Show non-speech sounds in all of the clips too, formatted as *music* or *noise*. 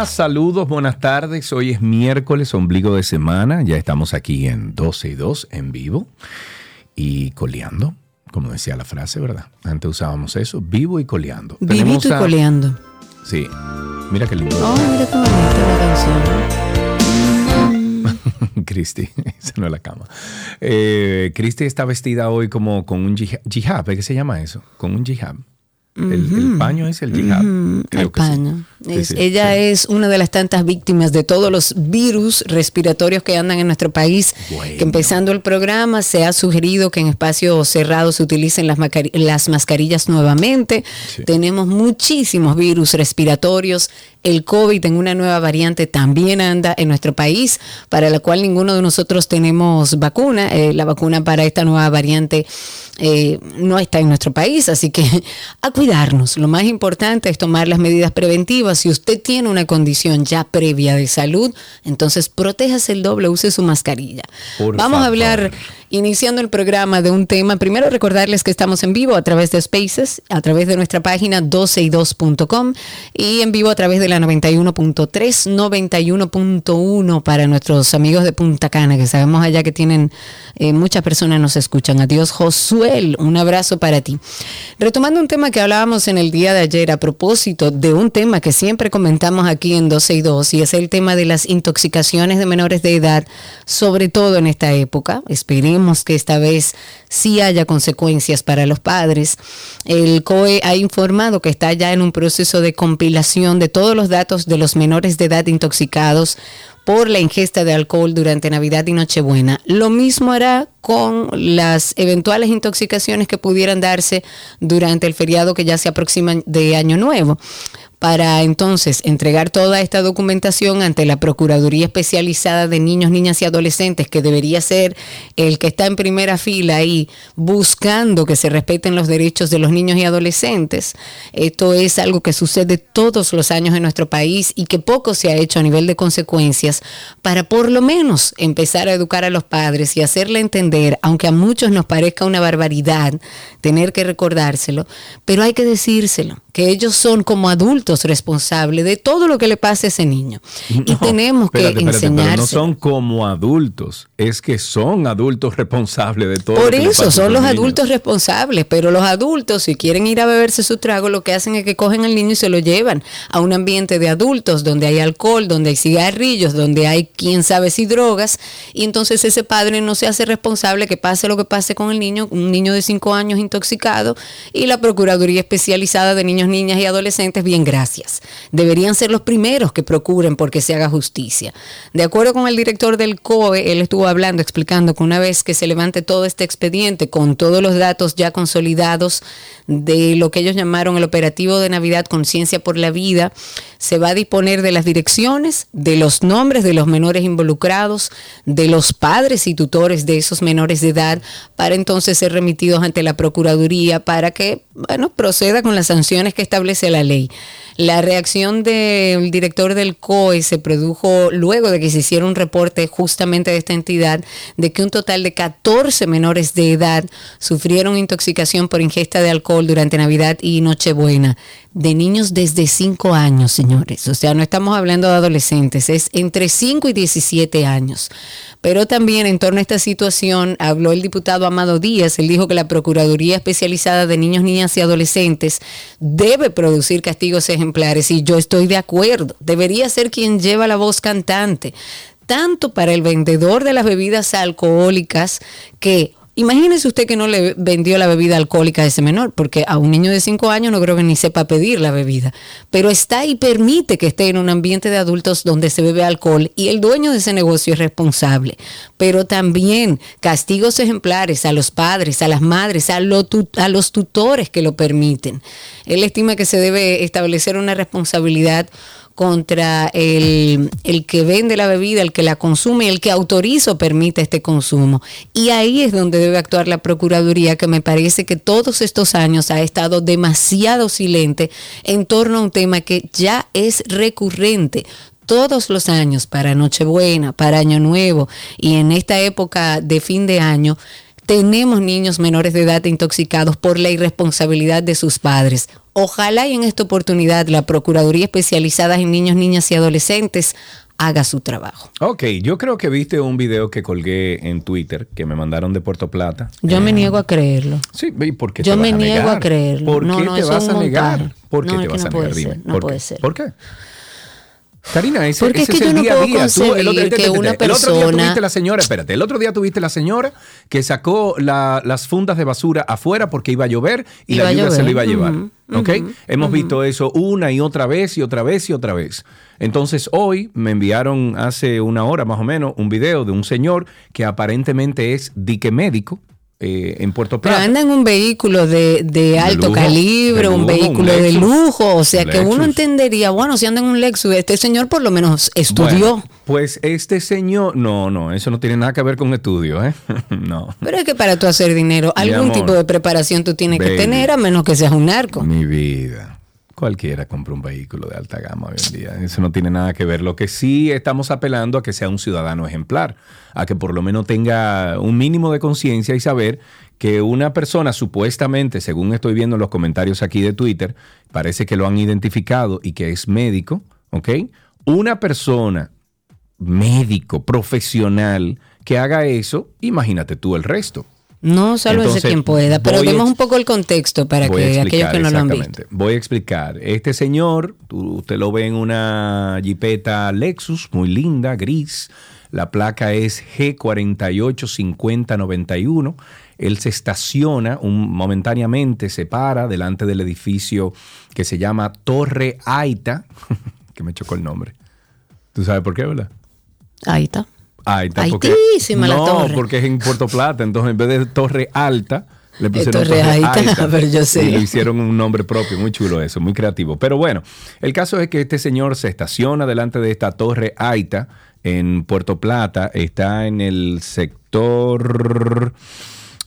Hola, saludos, buenas tardes. Hoy es miércoles, ombligo de semana. Ya estamos aquí en 12 y 2 en vivo y coleando, como decía la frase, ¿verdad? Antes usábamos eso, vivo y coleando. Vivito y coleando. Sí, mira qué lindo. Oh, mira qué bonita la canción. *laughs* Cristi, esa no es la cama. Eh, Cristi está vestida hoy como con un jihad, ¿qué se llama eso? Con un jihad. El, paño es el jihad. el paño. ella es una de las tantas víctimas de todos los virus respiratorios que andan en nuestro país. Que empezando el programa se ha sugerido que en espacios cerrados se utilicen las, las mascarillas nuevamente. Tenemos muchísimos virus respiratorios. El COVID en una nueva variante también anda en nuestro país, para la cual ninguno de nosotros tenemos vacuna. Eh, la vacuna para esta nueva variante eh, no está en nuestro país, así que *laughs* a cuidarnos. Lo más importante es tomar las medidas preventivas. Si usted tiene una condición ya previa de salud, entonces protéjase el doble, use su mascarilla. Vamos a hablar, iniciando el programa, de un tema. Primero recordarles que estamos en vivo a través de Spaces, a través de nuestra página 12y2.com y en vivo a través de la 91.3, 91.1 para nuestros amigos de Punta Cana, que sabemos allá que tienen, eh, muchas personas nos escuchan. Adiós, Josué un abrazo para ti. Retomando un tema que hablábamos en el día de ayer a propósito de un tema que siempre comentamos aquí en 12 y 2 y es el tema de las intoxicaciones de menores de edad, sobre todo en esta época. Esperemos que esta vez sí haya consecuencias para los padres. El COE ha informado que está ya en un proceso de compilación de todos los datos de los menores de edad intoxicados por la ingesta de alcohol durante Navidad y Nochebuena. Lo mismo hará con las eventuales intoxicaciones que pudieran darse durante el feriado que ya se aproxima de Año Nuevo para entonces entregar toda esta documentación ante la Procuraduría Especializada de Niños, Niñas y Adolescentes, que debería ser el que está en primera fila y buscando que se respeten los derechos de los niños y adolescentes. Esto es algo que sucede todos los años en nuestro país y que poco se ha hecho a nivel de consecuencias para por lo menos empezar a educar a los padres y hacerle entender, aunque a muchos nos parezca una barbaridad tener que recordárselo, pero hay que decírselo que ellos son como adultos responsables de todo lo que le pase a ese niño. y tenemos que enseñar. No son como adultos, es que son adultos responsables de todo. Por eso son los adultos responsables, pero los adultos si quieren ir a beberse su trago, lo que hacen es que cogen al niño y se lo llevan a un ambiente de adultos donde hay alcohol, donde hay cigarrillos, donde hay quién sabe si drogas, y entonces ese padre no se hace responsable que pase lo que pase con el niño, un niño de 5 años intoxicado, y la Procuraduría Especializada de Niños niñas y adolescentes, bien, gracias. Deberían ser los primeros que procuren porque se haga justicia. De acuerdo con el director del COE, él estuvo hablando, explicando que una vez que se levante todo este expediente con todos los datos ya consolidados de lo que ellos llamaron el operativo de Navidad Conciencia por la Vida, se va a disponer de las direcciones, de los nombres de los menores involucrados, de los padres y tutores de esos menores de edad, para entonces ser remitidos ante la Procuraduría para que, bueno, proceda con las sanciones que establece la ley. La reacción del director del COE se produjo luego de que se hiciera un reporte justamente de esta entidad de que un total de 14 menores de edad sufrieron intoxicación por ingesta de alcohol durante Navidad y Nochebuena de niños desde 5 años, señores. O sea, no estamos hablando de adolescentes, es entre 5 y 17 años. Pero también en torno a esta situación habló el diputado Amado Díaz. Él dijo que la Procuraduría Especializada de Niños, Niñas y Adolescentes debe producir castigos ejemplares y yo estoy de acuerdo. Debería ser quien lleva la voz cantante tanto para el vendedor de las bebidas alcohólicas que Imagínese usted que no le vendió la bebida alcohólica a ese menor, porque a un niño de 5 años no creo que ni sepa pedir la bebida, pero está y permite que esté en un ambiente de adultos donde se bebe alcohol y el dueño de ese negocio es responsable. Pero también castigos ejemplares a los padres, a las madres, a, a los tutores que lo permiten. Él estima que se debe establecer una responsabilidad contra el, que vende la bebida, el que la consume, el que autoriza o permite este consumo. Y ahí es donde debe actuar la Procuraduría, que me parece que todos estos años ha estado demasiado silente en torno a un tema que ya es recurrente todos los años para Nochebuena, para Año Nuevo y en esta época de fin de año tenemos niños menores de edad intoxicados por la irresponsabilidad de sus padres. Ojalá y en esta oportunidad la Procuraduría especializada en niños, niñas y adolescentes haga su trabajo. Ok, yo creo que viste un video que colgué en Twitter que me mandaron de Puerto Plata. Yo me niego a creerlo. Sí, ¿y por qué Yo te me vas a niego negar? a creerlo. ¿Por No, qué no, te vas a negar? ¿Por qué No, te vas a negar? Dime. no ¿Por puede qué? ser. ¿Por qué? Karina, ese, Porque es que es el no día a puedo día. Tú, el, otro, que una el otro día persona- tuviste la señora, espérate, el otro día tuviste la señora que sacó la- las fundas de basura afuera porque iba a llover y Iba la a lluvia se lo iba a llevar. ¿Ok? Hemos visto eso una y otra vez y otra vez y otra vez. Entonces hoy me enviaron hace una hora más o menos un video de un señor que aparentemente es dique médico eh, en Puerto Pero Plata. anda en un vehículo de, de alto lujo, calibre, de un lujo, un vehículo de Lexus. lujo. O sea que uno entendería, bueno, si anda en un Lexus, este señor por lo menos estudió. Bueno, pues este señor, no, no, eso no tiene nada que ver con estudio, ¿eh? *laughs* no. Pero es que para tú hacer dinero, algún amor, tipo de preparación tú tienes que tener, a menos que seas un narco. Mi vida. Cualquiera compra un vehículo de alta gama hoy en día. Eso no tiene nada que ver. Lo que sí estamos apelando a que sea un ciudadano ejemplar, a que por lo menos tenga un mínimo de conciencia y saber que una persona supuestamente, según estoy viendo en los comentarios aquí de Twitter, parece que lo han identificado y que es médico, ¿ok? Una persona médico, profesional, que haga eso, imagínate tú el resto. No, sálvese Entonces, quien pueda. Pero demos un poco el contexto para que aquellos que no lo han exactamente. visto. Voy a explicar. Este señor, tú- usted lo ve en una jipeta Lexus, muy linda, gris. La placa es G485091. Él se estaciona un- momentáneamente, se para delante del edificio que se llama Torre Aita, *laughs* que me chocó el nombre. ¿Tú sabes por qué, verdad? Ahí Aita. Altísima la no, torre. porque es en Puerto Plata. Entonces, en vez de Torre Alta, le pusieron Torre Aita, *laughs* pero yo sé. Y le hicieron un nombre propio. Muy chulo eso, muy creativo. Pero bueno, el caso es que este señor se estaciona delante de esta Torre Aita en Puerto Plata. Está en el sector...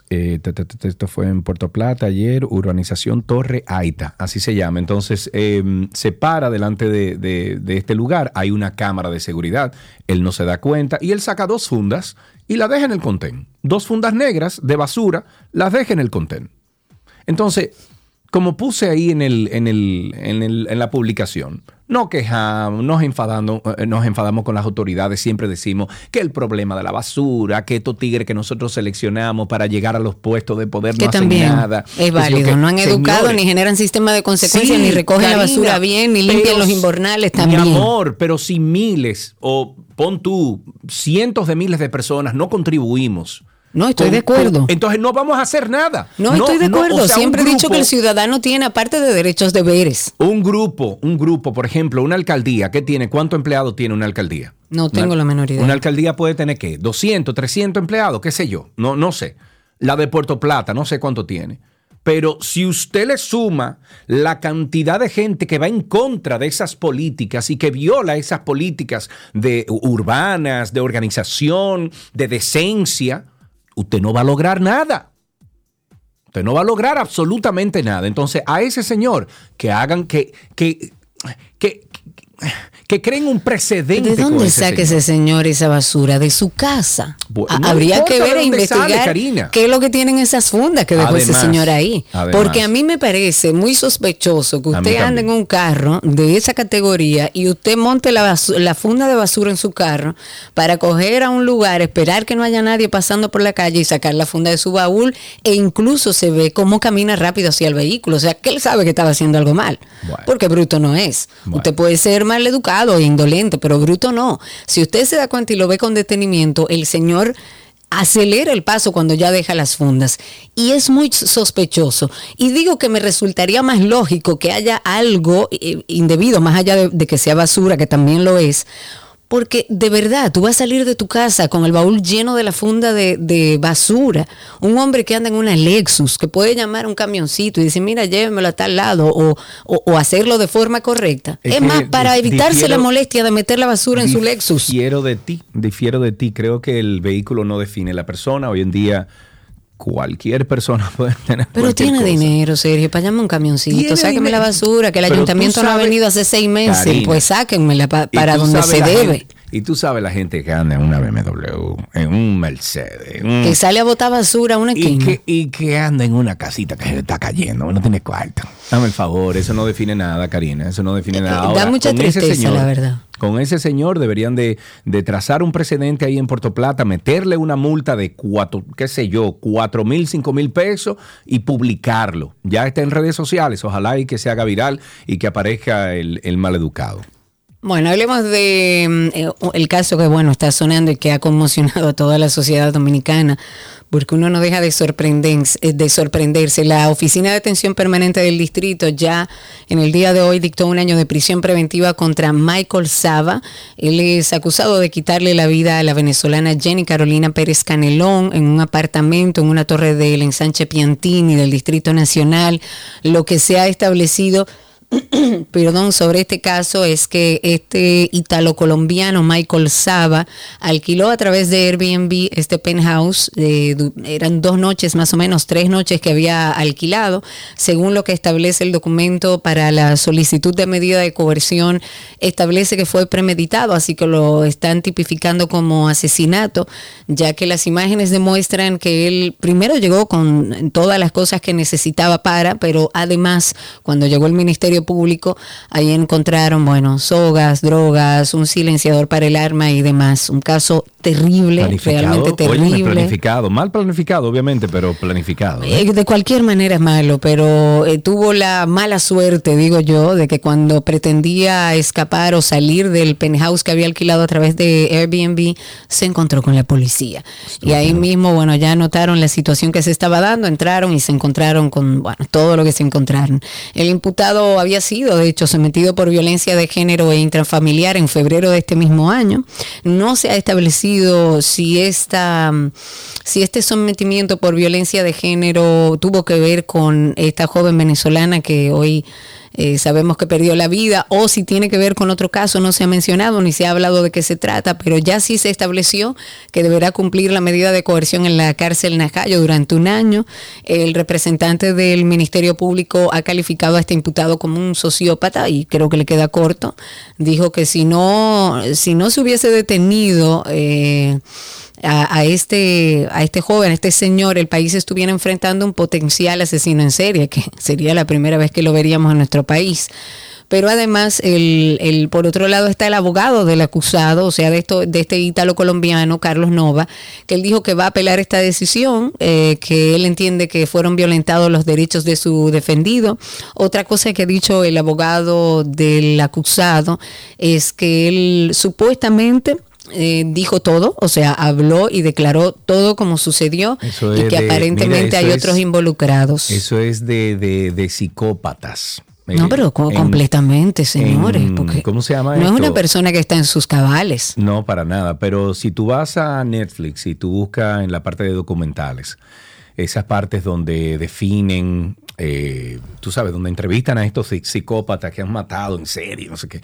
eh, esto fue en Puerto Plata ayer, urbanización Torre Aita, así se llama. Entonces eh, se para delante de, de- este lugar, hay una cámara de seguridad, él no se da cuenta y él saca dos fundas y las deja en el contén. Dos fundas negras de basura, las deja en el contén. Entonces, como puse ahí en, el, en, el- en la publicación, no quejamos, nos enfadamos, eh, nos enfadamos con las autoridades, siempre decimos que el problema de la basura, que estos tigres que nosotros seleccionamos para llegar a los puestos de poder Que no hacen también nada. es válido. que, no han educado, señores, ni generan sistema de consecuencias, Sí, ni recogen la basura bien, ni limpian los inbornales también. Mi amor, pero si miles o pon tú cientos de miles de personas no contribuimos. No, estoy con- de acuerdo. con- entonces no vamos a hacer nada. No, estoy de no, acuerdo. o sea, un Siempre he dicho que el ciudadano tiene, aparte de derechos, deberes. Un grupo, un grupo, por ejemplo, una alcaldía, ¿qué tiene? ¿Cuántos empleados tiene una alcaldía? No tengo Una- la menor idea. Una alcaldía puede tener, ¿qué? 200, 300 empleados, qué sé yo. No, no sé. La de Puerto Plata, no sé cuánto tiene. Pero si usted le suma la cantidad de gente que va en contra de esas políticas y que viola esas políticas de urbanas, de organización, de decencia, usted no va a lograr nada. Usted no va a lograr absolutamente nada. Entonces, a ese señor que hagan que, que, que, que creen un precedente. ¿De dónde saca ese señor esa basura? De su casa. No Habría que ver e sale, investigar qué es lo que tienen esas fundas que dejó ese señor ahí. además. Porque a mí me parece muy sospechoso que usted ande en un carro de esa categoría y usted monte la, funda de basura en su carro para coger a un lugar, esperar que no haya nadie pasando por la calle y sacar la funda de su baúl e incluso se ve cómo camina rápido hacia el vehículo. O sea, que él sabe que estaba haciendo algo mal. Bueno. Porque bruto no es. Bueno. Usted puede ser mal educado e indolente, pero bruto no. Si usted se da cuenta y lo ve con detenimiento, el señor acelera el paso cuando ya deja las fundas y es muy sospechoso y digo que me resultaría más lógico que haya algo eh, indebido más allá de, de que sea basura que también lo es porque de verdad, tú vas a salir de tu casa con el baúl lleno de la funda de, de basura. Un hombre que anda en una Lexus, que puede llamar a un camioncito y decir, mira, llévemelo a tal lado, o, o- o hacerlo de forma correcta. Es Es, que más, para evitarse la molestia de meter la basura en su Lexus. Difiero de ti, difiero de ti. Creo que el vehículo no define la persona. Hoy en día cualquier persona *laughs* puede tener Pero tiene cosa. dinero, Sergio, para llamar un camioncito, sáquenme la basura, que el Pero ayuntamiento no ha venido hace seis meses, Karina, pues sáquenmela pa- para donde se debe. gente- Y tú sabes la gente que anda en una BMW, en un Mercedes. que sale a botar basura a una esquina. Y que, y que anda en una casita que se le está cayendo, no tiene cuarto. Dame el favor, eso no define nada, Karina, eso no define nada. da mucha tristeza, la verdad. Con ese señor deberían de, de, trazar un precedente ahí en Puerto Plata, meterle una multa de cuatro, qué sé yo, cuatro mil, cinco mil pesos y publicarlo. Ya está en redes sociales, ojalá y que se haga viral y que aparezca el, el maleducado. Bueno, hablemos de mm, eh, el caso que bueno está sonando y que ha conmocionado a toda la sociedad dominicana, porque uno no deja de sorprenderse, eh, de sorprenderse. La Oficina de Atención Permanente del Distrito ya en el día de hoy dictó un año de prisión preventiva contra Michael Saba. Él es acusado de quitarle la vida a la venezolana Jenny Carolina Pérez Canelón en un apartamento en una torre del ensanche Piantini del Distrito Nacional. Lo que se ha establecido *clears throat* perdón, sobre este caso es que este italo-colombiano Michael Saba alquiló a través de Airbnb este penthouse. Eh, eran dos noches, más o menos tres noches que había alquilado. Según lo que establece el documento para la solicitud de medida de coerción, establece que fue premeditado, así que lo están tipificando como asesinato, ya que las imágenes demuestran que él primero llegó con todas las cosas que necesitaba para, pero además cuando llegó el Ministerio Público, ahí encontraron, bueno, sogas, drogas, un silenciador para el arma y demás. Un caso terrible, realmente terrible. planificado, mal planificado, obviamente, pero planificado. ¿eh? Eh, de cualquier manera es malo, pero eh, tuvo la mala suerte, digo yo, de que cuando pretendía escapar o salir del penthouse que había alquilado a través de Airbnb, se encontró con la policía. Y ahí mismo, bueno, ya notaron la situación que se estaba dando, entraron y se encontraron con, bueno, todo lo que se encontraron. El imputado había sido, de hecho, sometido por violencia de género e intrafamiliar en febrero de este mismo año. No se ha establecido si, esta, si este sometimiento por violencia de género tuvo que ver con esta joven venezolana que hoy eh, sabemos que perdió la vida, o si tiene que ver con otro caso, no se ha mencionado ni se ha hablado de qué se trata, pero ya sí se estableció que deberá cumplir la medida de coerción en la cárcel Najayo durante un año. El representante del Ministerio Público ha calificado a este imputado como un sociópata y creo que le queda corto. Dijo que si no, si no se hubiese detenido, eh, a, este, a este joven, a este señor, el país estuviera enfrentando un potencial asesino en serie, que *laughs* sería la primera vez que lo veríamos en nuestro país pero además el, el, por otro lado está el abogado del acusado, o sea, de esto, de este ítalo colombiano, Carlos Nova, que él dijo que va a apelar esta decisión, eh, que él entiende que fueron violentados los derechos de su defendido. Otra cosa que ha dicho el abogado del acusado es que él supuestamente eh, dijo todo, o sea, habló y declaró todo como sucedió y que aparentemente hay otros involucrados. Eso es de, de, psicópatas. No, pero completamente, señores. ¿Cómo se llama? No es una persona que está en sus cabales. No, para nada. Pero si tú vas a Netflix y tú buscas en la parte de documentales, esas partes donde definen, eh, tú sabes, donde entrevistan a estos psicópatas que han matado en serie, no sé qué.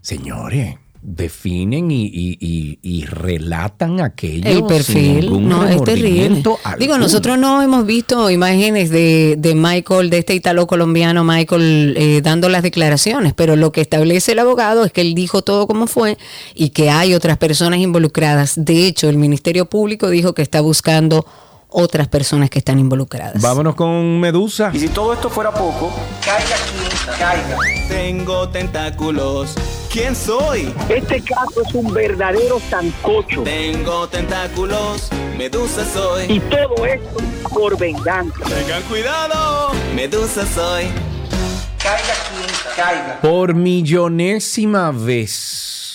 Señores, definen y, relatan aquello. El perfil, no, es terrible. Digo, nosotros no hemos visto imágenes de, Michael, de este italo colombiano Michael, eh, dando las declaraciones, pero lo que establece el abogado es que él dijo todo como fue y que hay otras personas involucradas. De hecho, el Ministerio Público dijo que está buscando otras personas que están involucradas. Vámonos con Medusa. Y si todo esto fuera poco, caiga aquí, caiga. Tengo tentáculos. ¿Quién soy? Este caso es un verdadero sancocho. Tengo tentáculos, Medusa soy. Y todo esto por venganza. Tengan cuidado, Medusa soy. Caiga aquí, caiga. Por millonésima vez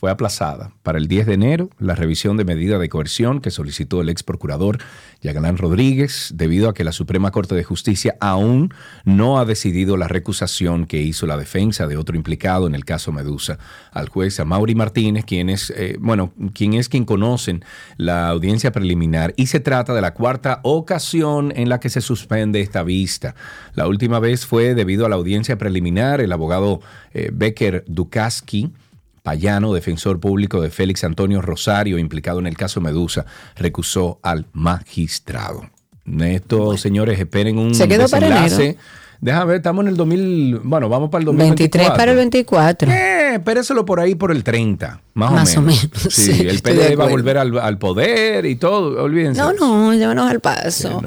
fue aplazada para el 10 de enero la revisión de medida de coerción que solicitó el ex procurador Yagalán Rodríguez debido a que la Suprema Corte de Justicia aún no ha decidido la recusación que hizo la defensa de otro implicado en el caso Medusa al juez Mauri Martínez, quien es, eh, bueno, quien es quien conocen la audiencia preliminar y se trata de la cuarta ocasión en la que se suspende esta vista. La última vez fue debido a la audiencia preliminar, el abogado eh, Becker Dukaski Payano, defensor público de Félix Antonio Rosario, implicado en el caso Medusa, recusó al magistrado. Estos señores esperen un desenlace Déjame ver, estamos en el 2000, bueno, vamos para el 2024. 23 para el 24. Eh, espéréselo por ahí por el 30, más, o, menos. Sí, el PLD va a volver al, poder y todo, olvídense. No, no, llévanos al paso.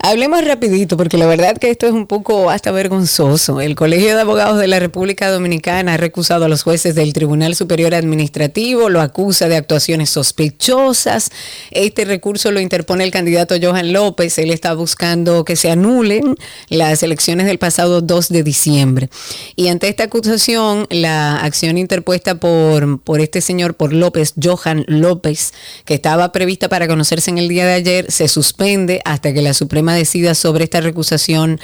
Hablemos rapidito, porque la verdad que esto es un poco hasta vergonzoso. El Colegio de Abogados de la República Dominicana ha recusado a los jueces del Tribunal Superior Administrativo, lo acusa de actuaciones sospechosas. Este recurso lo interpone el candidato Johan López. Él está buscando que se anulen las elecciones del pasado 2 de diciembre. Y ante esta acusación, la acción interpuesta por, por este señor, por López, Johan López, que estaba prevista para conocerse en el día de ayer, se suspende hasta que la Suprema decida sobre esta recusación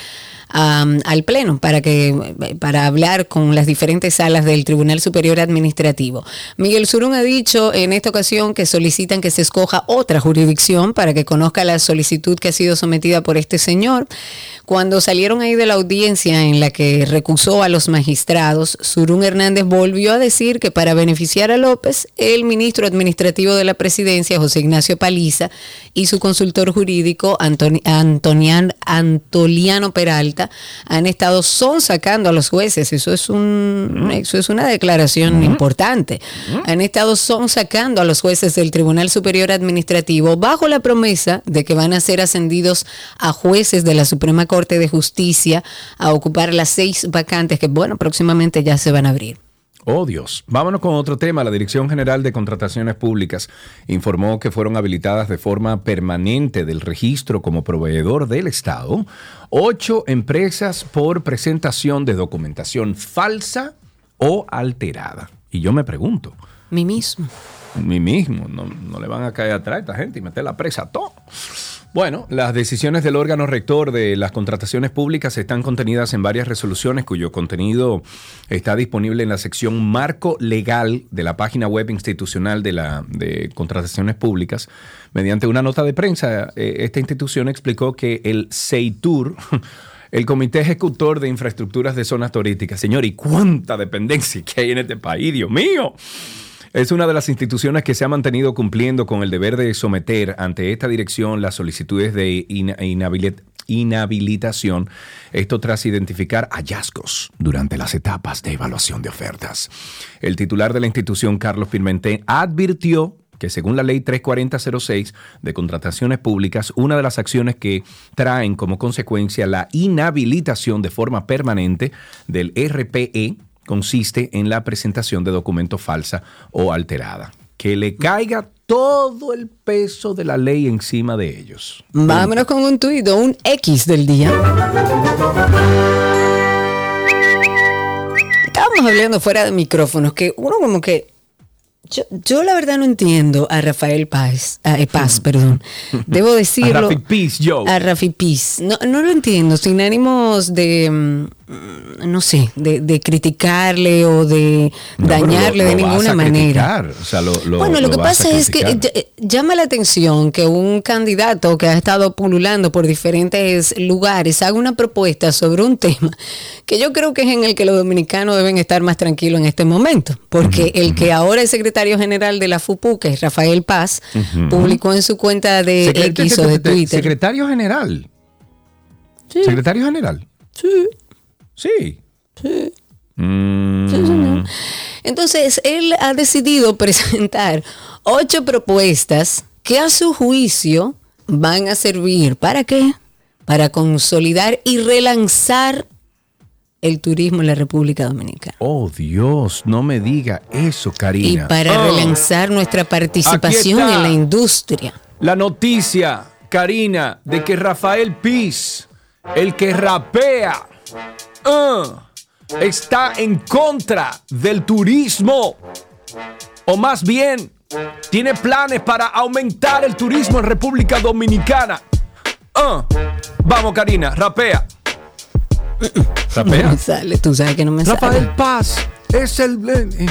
al Pleno para, que, para hablar con las diferentes salas del Tribunal Superior Administrativo. Miguel Surún ha dicho en esta ocasión que solicitan que se escoja otra jurisdicción para que conozca la solicitud que ha sido sometida por este señor. Cuando salieron ahí de la audiencia en la que recusó a los magistrados, Surún Hernández volvió a decir que para beneficiar a López, el ministro administrativo de la presidencia, José Ignacio Paliza, y su consultor jurídico, Antonian, Antoliano Peralta, han estado son sacando a los jueces. Eso es, un, eso es una declaración importante. Han estado son sacando a los jueces del Tribunal Superior Administrativo bajo la promesa de que van a ser ascendidos a jueces de la Suprema Corte de Justicia a ocupar las seis vacantes que, bueno, próximamente ya se van a abrir. Oh Dios. Vámonos con otro tema. La Dirección General de Contrataciones Públicas informó que fueron habilitadas de forma permanente del registro como proveedor del Estado ocho empresas por presentación de documentación falsa o alterada. Y yo me pregunto. Mi mismo. Mi mismo. No, no le van a caer atrás a esta gente y meter la presa a todo. Bueno, las decisiones del órgano rector de las contrataciones públicas están contenidas en varias resoluciones cuyo contenido está disponible en la sección Marco Legal de la página web institucional de la contrataciones públicas. Mediante una nota de prensa, eh, esta institución explicó que el CEITUR *laughs* el Comité Ejecutor de Infraestructuras de Zonas Turísticas. Señor, ¿y cuánta dependencia que hay en este país? Dios mío. Es una de las instituciones que se ha mantenido cumpliendo con el deber de someter ante esta dirección las solicitudes de inhabilitación, esto tras identificar hallazgos durante las etapas de evaluación de ofertas. El titular de la institución, Carlos Pimentel, advirtió que según la ley 34006 de contrataciones públicas, una de las acciones que traen como consecuencia la inhabilitación de forma permanente del RPE consiste en la presentación de documentos falsa o alterada. Que le caiga todo el peso de la ley encima de ellos. Vámonos con un tuit un X del día. Estábamos hablando fuera de micrófonos que uno como que yo, la verdad no entiendo a Rafael Paz, a, eh, Paz, perdón. *laughs* Debo decirlo. a Rafi Paz, yo. A Rafi Paz. No, no lo entiendo, sin ánimos de mm, Mm, no sé, de, criticarle o de dañarle de ninguna manera. bueno, lo, que pasa es que eh, llama la atención que un candidato que ha estado pululando por diferentes lugares haga una propuesta sobre un tema que yo creo que es en el que los dominicanos deben estar más tranquilos en este momento, porque el que ahora es secretario general de la FUPU, que es Rafael Paz, publicó en su cuenta de X o de Twitter. Secretario general. Secretario general. Sí. Sí. Mm. Entonces, él ha decidido *laughs* presentar ocho propuestas que a su juicio van a servir para qué? Para consolidar y relanzar el turismo en la República Dominicana. Oh Dios, no me diga eso, Karina. Y para ah. relanzar nuestra participación en la industria. La noticia, Karina, de que Rafael Piz, el que rapea, Ah, está en contra del turismo. O más bien, tiene planes para aumentar el turismo en República Dominicana. Uh, vamos, Karina, rapea. Rapea. sale, tú sabes que no me Rafael Paz es el. Eh, eh,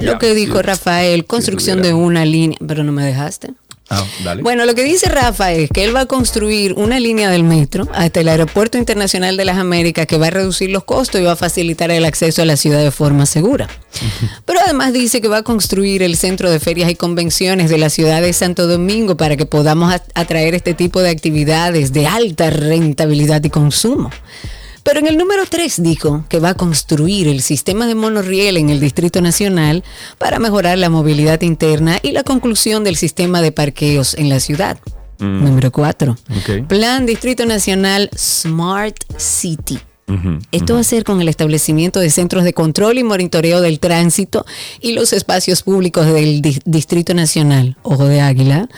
Lo que dijo Rafael, construcción de una línea, pero no me dejaste. Ah, bueno, lo que dice Rafa es que él va a construir una línea del metro hasta el Aeropuerto Internacional de las Américas que va a reducir los costos y va a facilitar el acceso a la ciudad de forma segura. Pero además dice que va a construir el centro de ferias y convenciones de la ciudad de Santo Domingo para que podamos atraer este tipo de actividades de alta rentabilidad y consumo. Pero en el número 3 dijo que va a construir el sistema de monorriel en el Distrito Nacional para mejorar la movilidad interna y la conclusión del sistema de parqueos en la ciudad. Mm. Número 4. Ok. Plan Distrito Nacional Smart City. Esto va a ser con el establecimiento de centros de control y monitoreo del tránsito y los espacios públicos del Di- Distrito Nacional, Ojo de Águila,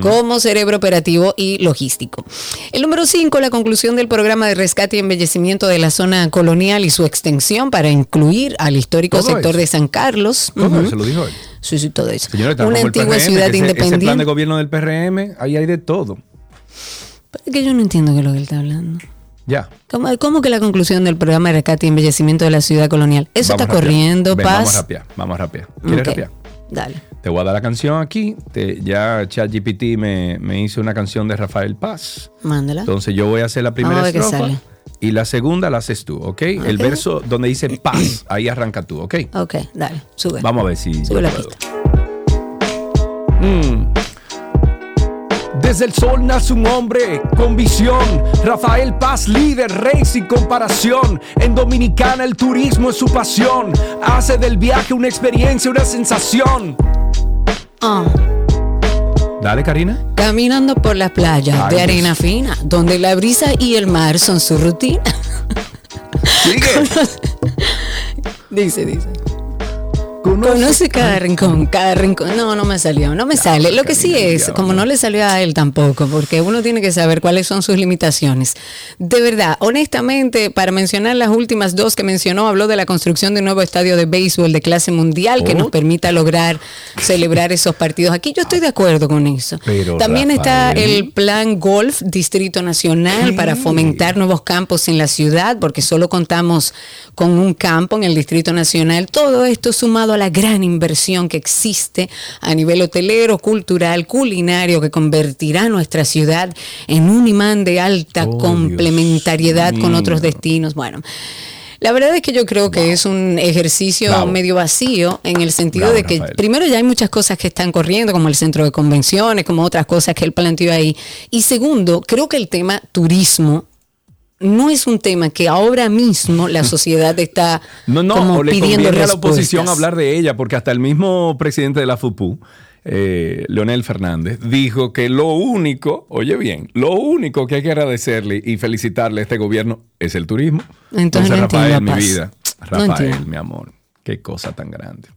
como cerebro operativo y logístico. El número 5, la conclusión del programa de rescate y embellecimiento de la zona colonial y su extensión para incluir al histórico Todo sector eso. de San Carlos. Todo eso lo dijo él. Sí, sí, todo eso. Está Una antigua PRM, ciudad ese- Ese plan de independiente. gobierno del PRM, ahí hay de todo. Es que yo no entiendo qué es lo que él está hablando. Ya. ¿Cómo, cómo que la conclusión del programa de rescate y embellecimiento de la ciudad colonial? Eso Vamos está corriendo, Ven, Vamos a paz. rapear, vamos a rapear. ¿Quieres Ok, rapear? Dale. Te voy a dar la canción aquí. Te- ya ChatGPT me, me hizo una canción de Rafael Paz. Mándala. Entonces yo voy a hacer la primera Vamos a ver qué estrofa sale. y la segunda la haces tú, ¿ok? El verso donde dice paz, ahí arranca tú, ¿ok? Ok, dale, sube. Vamos a ver si Sube la puedo. pista. Desde el sol nace un hombre con visión. Rafael Paz, líder, rey sin comparación. En Dominicana el turismo es su pasión. Hace del viaje una experiencia, una sensación. Ah, Dale, Karina. caminando por las playas Ay, de Dios. arena fina, donde la brisa y el mar son su rutina. Sigue. *laughs* dice, dice. Conoce cada rincón, cada rincón. No, no me salió, no me sale. Lo que sí es, como no. le salió a él tampoco, porque uno tiene que saber cuáles son sus limitaciones. De verdad, honestamente, para mencionar las últimas dos que mencionó, habló de la construcción de un nuevo estadio de béisbol de clase mundial que Oh. nos permita lograr celebrar esos partidos. Aquí yo estoy de acuerdo con eso. Pero, También está el plan Golf Distrito Nacional para fomentar nuevos campos en la ciudad, porque solo contamos con un campo en el Distrito Nacional. Todo esto sumado a la gran inversión que existe a nivel hotelero, cultural, culinario, que convertirá nuestra ciudad en un imán de alta Oh, complementariedad con otros destinos. Bueno. La verdad es que yo creo que es un ejercicio Bravo. medio vacío en el sentido Bravo, de que Rafael. primero ya hay muchas cosas que están corriendo, como el centro de convenciones, como otras cosas que él planteó ahí. Y segundo, creo que el tema turismo no es un tema que ahora mismo la *laughs* sociedad está No, no, como o le pidiendo a la oposición hablar de ella, porque hasta el mismo presidente de la FUPU, eh, Leonel Fernández, dijo que lo único, oye bien, lo único que hay que agradecerle y felicitarle a este gobierno es el turismo. Entonces no Rafael, entiendo, mi vida, Rafael, mi amor, qué cosa tan grande.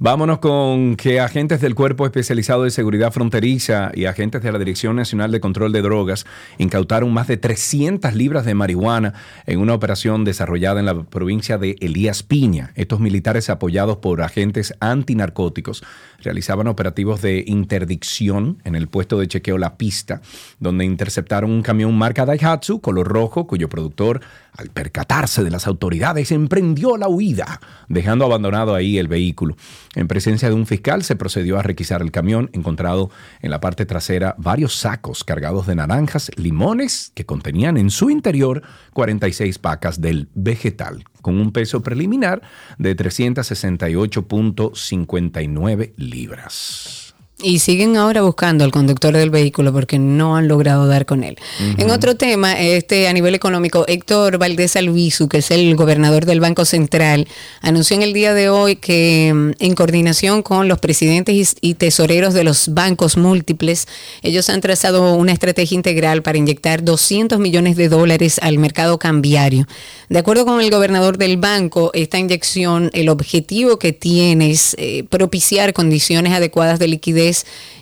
Vámonos con que agentes del Cuerpo Especializado de Seguridad Fronteriza y agentes de la Dirección Nacional de Control de Drogas incautaron más de 300 libras de marihuana en una operación desarrollada en la provincia de Elías Piña. Estos militares apoyados por agentes antinarcóticos realizaban operativos de interdicción en el puesto de chequeo La Pista, donde interceptaron un camión marca Daihatsu color rojo cuyo productor al percatarse de las autoridades, emprendió la huida, dejando abandonado ahí el vehículo. En presencia de un fiscal se procedió a requisar el camión, encontrado en la parte trasera varios sacos cargados de naranjas, limones, que contenían en su interior 46 pacas del vegetal, con un peso preliminar de 368.59 libras. Y siguen ahora buscando al conductor del vehículo porque no han logrado dar con él. En otro tema, este a nivel económico, Héctor Valdés Albizu, que es el gobernador del Banco Central, anunció en el día de hoy que mm, en coordinación con los presidentes y, y tesoreros de los bancos múltiples, ellos han trazado una estrategia integral para inyectar 200 millones de dólares al mercado cambiario. De acuerdo con el gobernador del banco, esta inyección, el objetivo que tiene es eh, propiciar condiciones adecuadas de liquidez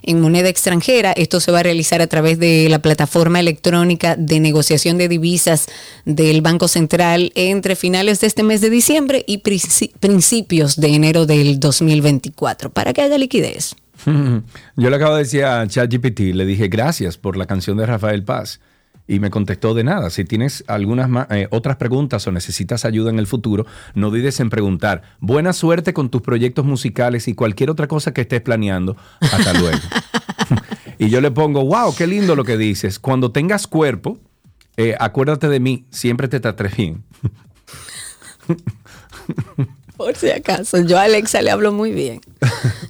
en moneda extranjera. Esto se va a realizar a través de la plataforma electrónica de negociación de divisas del Banco Central entre finales de este mes de diciembre y princi- principios de enero del 2024 para que haya liquidez. *laughs* Yo le acabo de decir a ChatGPT, le dije gracias por la canción de Rafael Paz. Y me contestó de nada. Si tienes algunas eh, otras preguntas o necesitas ayuda en el futuro, no dudes en preguntar. Buena suerte con tus proyectos musicales y cualquier otra cosa que estés planeando. Hasta *laughs* luego. y yo le pongo, wow, qué lindo lo que dices. Cuando tengas cuerpo, eh, acuérdate de mí, siempre te trataré bien. Por si acaso, yo a Alexa le hablo muy bien.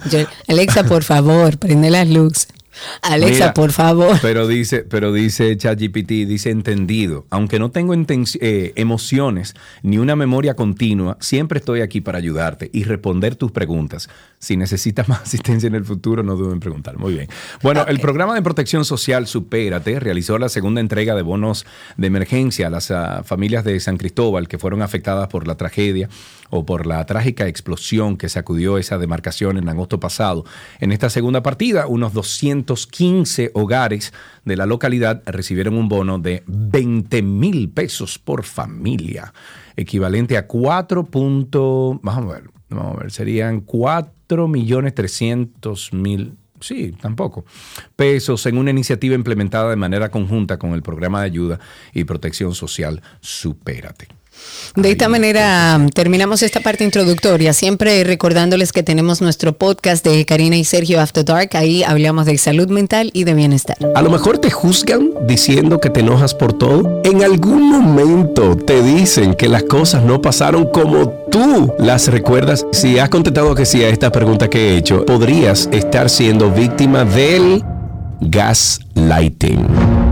Yo, Alexa, por favor, prende las luces. Alexa, por favor. Pero dice, pero dice ChatGPT, dice entendido. Aunque no tengo eh, emociones ni una memoria continua, siempre estoy aquí para ayudarte y responder tus preguntas. Si necesitas *laughs* más asistencia en el futuro, no duden en preguntar. Muy bien. Bueno, el programa de protección social Supérate realizó la segunda entrega de bonos de emergencia a las ah, familias de San Cristóbal que fueron afectadas por la tragedia o por la trágica explosión que sacudió esa demarcación en agosto pasado. En esta segunda partida, unos 215 hogares de la localidad recibieron un bono de 20 mil pesos por familia, equivalente a 4. vamos a ver, vamos a ver, serían 4 millones 300 mil sí, tampoco, pesos en una iniciativa implementada de manera conjunta con el programa de ayuda y protección social Supérate. De esta manera terminamos esta parte introductoria, siempre recordándoles que tenemos nuestro podcast de Karina y Sergio After Dark, ahí hablamos de salud mental y de bienestar. A lo mejor te juzgan diciendo que te enojas por todo. En algún momento te dicen que las cosas no pasaron como tú las recuerdas. Si has contestado que sí a esta pregunta que he hecho, podrías estar siendo víctima del gaslighting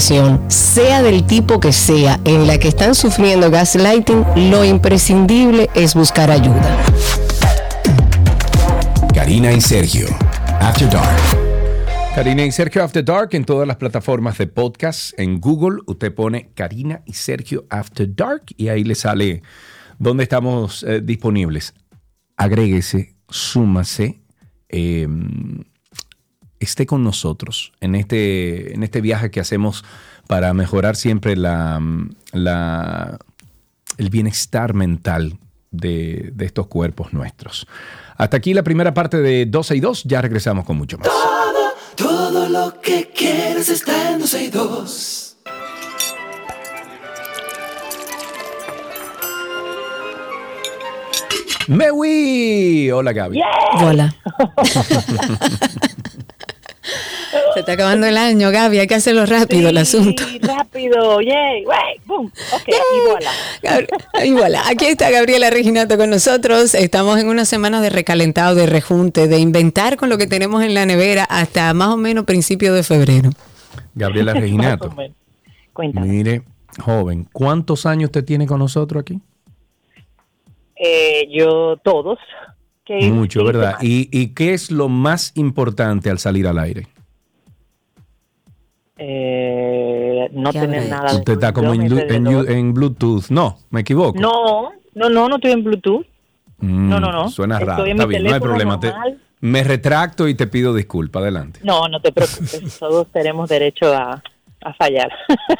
sea del tipo que sea, en la que están sufriendo gaslighting, lo imprescindible es buscar ayuda. Karina y Sergio, After Dark. Karina y Sergio After Dark en todas las plataformas de podcast. En Google usted pone Karina y Sergio After Dark y ahí le sale dónde estamos eh, disponibles. Agréguese, súmase. Eh, esté con nosotros en este, en este viaje que hacemos para mejorar siempre la, la el bienestar mental de, de, estos cuerpos nuestros. Hasta aquí la primera parte de 12 y 2, ya regresamos con mucho más. Todo, todo lo que quieres está en 12 y 2. Mewi, hola Gaby. Hola. *laughs* Se está acabando el año, Gaby, hay que hacerlo rápido el asunto. rápido, yay, boom, ok, y voilà. Aquí está Gabriela Reginato con nosotros. Estamos en una semana de recalentado, de rejunte, de inventar con lo que tenemos en la nevera hasta más o menos principio de febrero. Gabriela Reginato. Mire, joven, ¿cuántos años usted tiene con nosotros aquí? Eh, yo todos. Mucho, ¿verdad? ¿Y, ¿Y qué es lo más importante al salir al aire? eh, no tener nada. Usted está como en, Bluetooth. No, me equivoco. No, no, no, no estoy en Bluetooth. Mm, no, no, no. Suena raro. Está bien, no hay problema. me retracto y te pido disculpa. Adelante. No, no te preocupes. *laughs* Todos tenemos derecho a, fallar.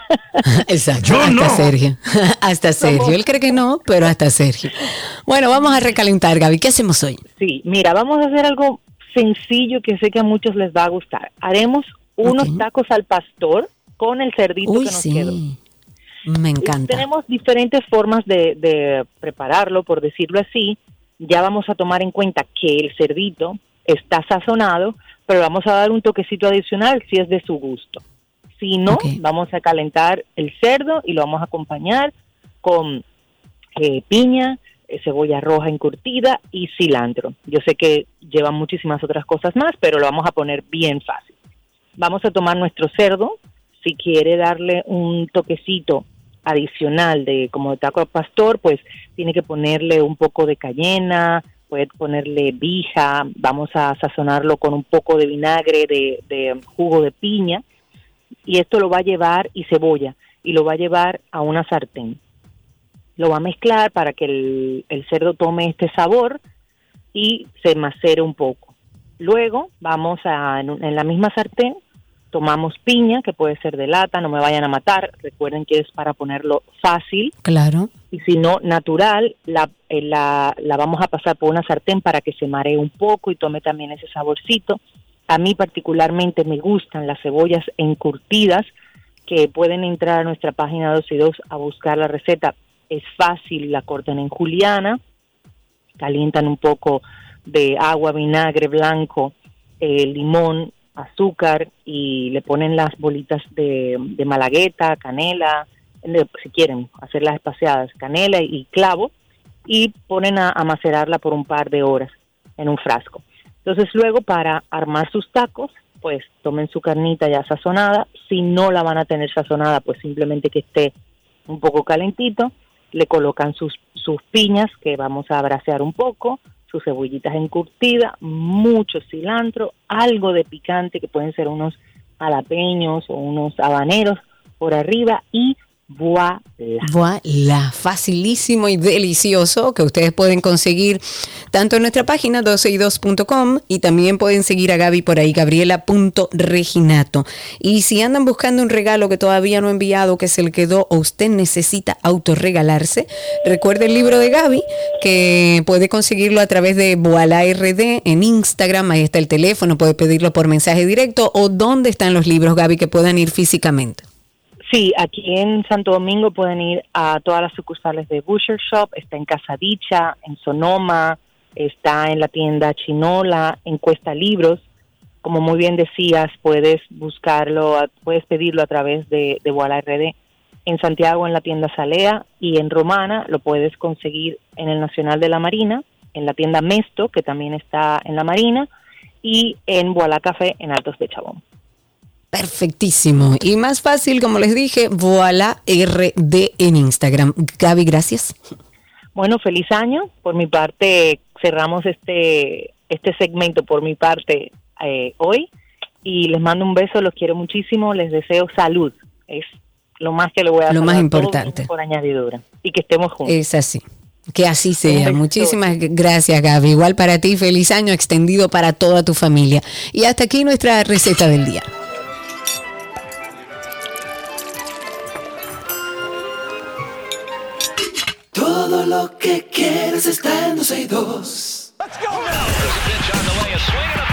*laughs* Exacto. hasta Sergio. *laughs* hasta Sergio. Él cree que no, pero hasta Sergio. Bueno, vamos a recalentar, Gaby. ¿Qué hacemos hoy? Sí, mira, vamos a hacer algo sencillo que sé que a muchos les va a gustar. Haremos unos tacos al pastor con el cerdito que nos sí. Me encanta. Tenemos diferentes formas de, prepararlo, por decirlo así. Ya vamos a tomar en cuenta que el cerdito está sazonado, pero vamos a dar un toquecito adicional si es de su gusto. Si no, vamos a calentar el cerdo y lo vamos a acompañar con eh, piña, eh, cebolla roja encurtida y cilantro. Yo sé que llevan muchísimas otras cosas más, pero lo vamos a poner bien fácil. Vamos a tomar nuestro cerdo, si quiere darle un toquecito adicional de como de taco al pastor, pues tiene que ponerle un poco de cayena, puede ponerle vija, vamos a sazonarlo con un poco de vinagre, de, jugo de piña, y esto lo va a llevar, y cebolla, y lo va a llevar a una sartén. Lo va a mezclar para que el, el cerdo tome este sabor y se macere un poco. Luego vamos a, en, la misma sartén, tomamos piña, que puede ser de lata, no me vayan a matar, recuerden que es para ponerlo fácil. Claro. Y si no, natural, la, la, la vamos a pasar por una sartén para que se maree un poco y tome también ese saborcito. A mí particularmente me gustan las cebollas encurtidas, que pueden entrar a nuestra página 2 y 2 a buscar la receta. Es fácil, la cortan en juliana, calientan un poco de agua, vinagre blanco, eh, limón, azúcar y le ponen las bolitas de, malagueta, canela, si quieren hacerlas espaciadas, canela y clavo y ponen a, a macerarla por un par de horas en un frasco. Entonces luego para armar sus tacos, pues tomen su carnita ya sazonada, si no la van a tener sazonada, pues simplemente que esté un poco calentito, le colocan sus, sus piñas que vamos a abracear un poco, sus cebollitas encurtidas, mucho cilantro, algo de picante que pueden ser unos jalapeños o unos habaneros por arriba y Voilà. Voilà, facilísimo y delicioso que ustedes pueden conseguir tanto en nuestra página 12y2.com y también pueden seguir a Gaby por ahí, gabriela.reginato. Y si andan buscando un regalo que todavía no ha enviado, que se le quedó o usted necesita autorregalarse, recuerde el libro de Gaby que puede conseguirlo a través de Voilà RD en Instagram, ahí está el teléfono, puede pedirlo por mensaje directo o dónde están los libros, Gaby, que puedan ir físicamente. Sí, aquí en Santo Domingo pueden ir a todas las sucursales de Butcher Shop, está en Casadicha, en Sonoma, está en la tienda Chinola, en Cuesta Libros. Como muy bien decías, puedes buscarlo, puedes pedirlo a través de, de RD. En Santiago en la tienda Salea y en Romana lo puedes conseguir en el Nacional de la Marina, en la tienda Mesto, que también está en la Marina, y en Voilà Café en Altos de Chabón. Perfectísimo. Y más fácil, como les dije, Voila RD en Instagram. Gaby, gracias. Bueno, feliz año. Por mi parte, cerramos este, este segmento por mi parte eh, hoy. Y les mando un beso, los quiero muchísimo, les deseo salud. Es lo más que le voy a Lo más importante. Por añadidura. Y que estemos juntos. Es así. Que así sea. Muchísimas gracias, Gaby. Igual para ti, feliz año extendido para toda tu familia. Y hasta aquí nuestra receta del día. Lo que quieres está en 12 y 2. Let's go now.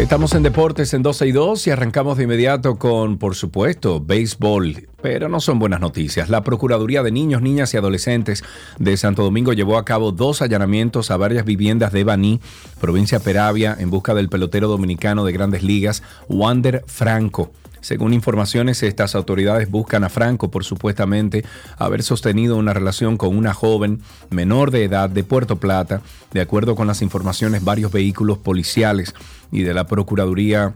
Estamos en Deportes en 12 y 2 y arrancamos de inmediato con, por supuesto, béisbol. Pero no son buenas noticias. La Procuraduría de Niños, Niñas y Adolescentes de Santo Domingo llevó a cabo dos allanamientos a varias viviendas de Baní, provincia Peravia, en busca del pelotero dominicano de grandes ligas, Wander Franco. Según informaciones, estas autoridades buscan a Franco por supuestamente haber sostenido una relación con una joven menor de edad de Puerto Plata. De acuerdo con las informaciones, varios vehículos policiales y de la Procuraduría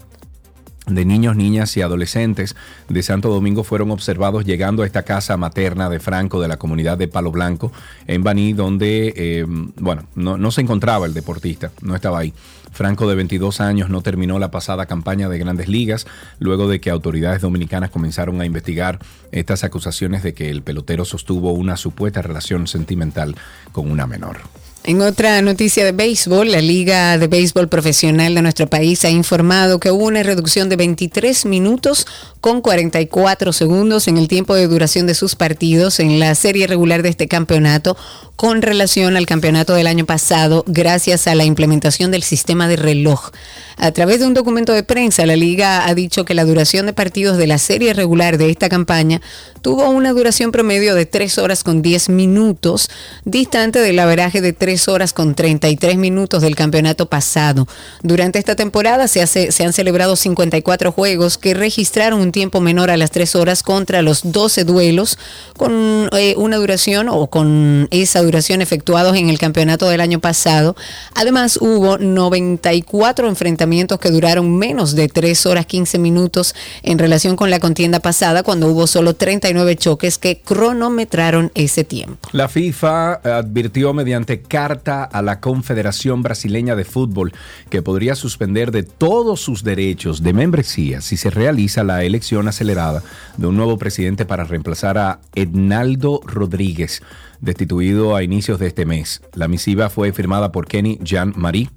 de niños, niñas y adolescentes de Santo Domingo fueron observados llegando a esta casa materna de Franco de la comunidad de Palo Blanco en Baní, donde, eh, bueno, no, no, se encontraba el deportista, no estaba ahí. Franco, de 22 años, no terminó la pasada campaña de grandes ligas, luego de que autoridades dominicanas comenzaron a investigar estas acusaciones de que el pelotero sostuvo una supuesta relación sentimental con una menor. En otra noticia de béisbol, la Liga de Béisbol Profesional de nuestro país ha informado que hubo una reducción de 23 minutos con 44 segundos en el tiempo de duración de sus partidos en la serie regular de este campeonato con relación al campeonato del año pasado gracias a la implementación del sistema de reloj. A través de un documento de prensa, la liga ha dicho que la duración de partidos de la serie regular de esta campaña tuvo una duración promedio de 3 horas con 10 minutos, distante del averaje de 3 horas con 33 minutos del campeonato pasado. Durante esta temporada se, se han celebrado 54 juegos que registraron un tiempo menor a las 3 horas contra los 12 duelos con eh, una duración o con esa duración efectuados en el campeonato del año pasado. Además, hubo 94 enfrentamientos que duraron menos de 3 horas 15 minutos en relación con la contienda pasada, cuando hubo solo 39 choques que cronometraron ese tiempo. La FIFA advirtió mediante carta a la Confederación Brasileña de Fútbol que podría suspender de todos sus derechos de membresía si se realiza la elección acelerada de un nuevo presidente para reemplazar a Ednaldo Rodríguez, destituido a inicios de este mes. La misiva fue firmada por Kenny Jean-Marie,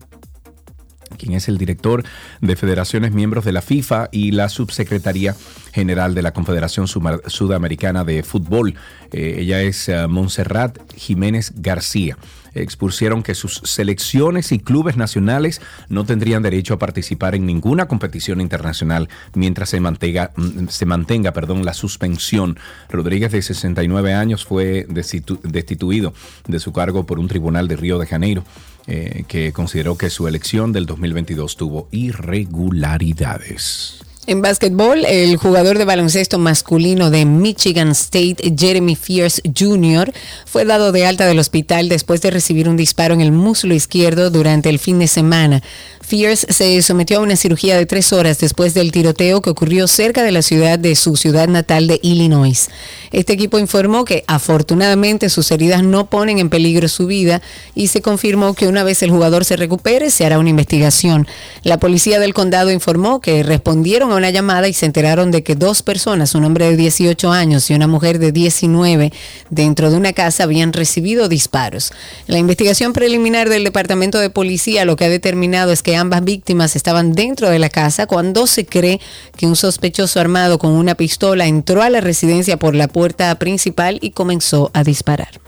quien es el director de federaciones miembros de la FIFA y la subsecretaría general de la Confederación Sudamericana de Fútbol. Eh, ella es uh, Montserrat Jiménez García. Expusieron que sus selecciones y clubes nacionales no tendrían derecho a participar en ninguna competición internacional mientras se mantenga, mm, se mantenga perdón, la suspensión. Rodríguez, de 69 años, fue destituido de su cargo por un tribunal de Río de Janeiro. Eh, que consideró que su elección del 2022 tuvo irregularidades. En básquetbol, el jugador de baloncesto masculino de Michigan State, Jeremy Fierce Jr., fue dado de alta del hospital después de recibir un disparo en el muslo izquierdo durante el fin de semana. Fierce se sometió a una cirugía de tres horas después del tiroteo que ocurrió cerca de la ciudad de su ciudad natal de Illinois. Este equipo informó que afortunadamente sus heridas no ponen en peligro su vida y se confirmó que una vez el jugador se recupere se hará una investigación. La policía del condado informó que respondieron a una llamada y se enteraron de que dos personas, un hombre de 18 años y una mujer de 19, dentro de una casa habían recibido disparos. La investigación preliminar del Departamento de Policía lo que ha determinado es que ambas víctimas estaban dentro de la casa cuando se cree que un sospechoso armado con una pistola entró a la residencia por la puerta principal y comenzó a disparar.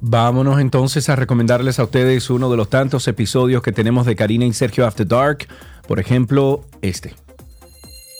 Vámonos entonces a recomendarles a ustedes uno de los tantos episodios que tenemos de Karina y Sergio After Dark. Por ejemplo, este.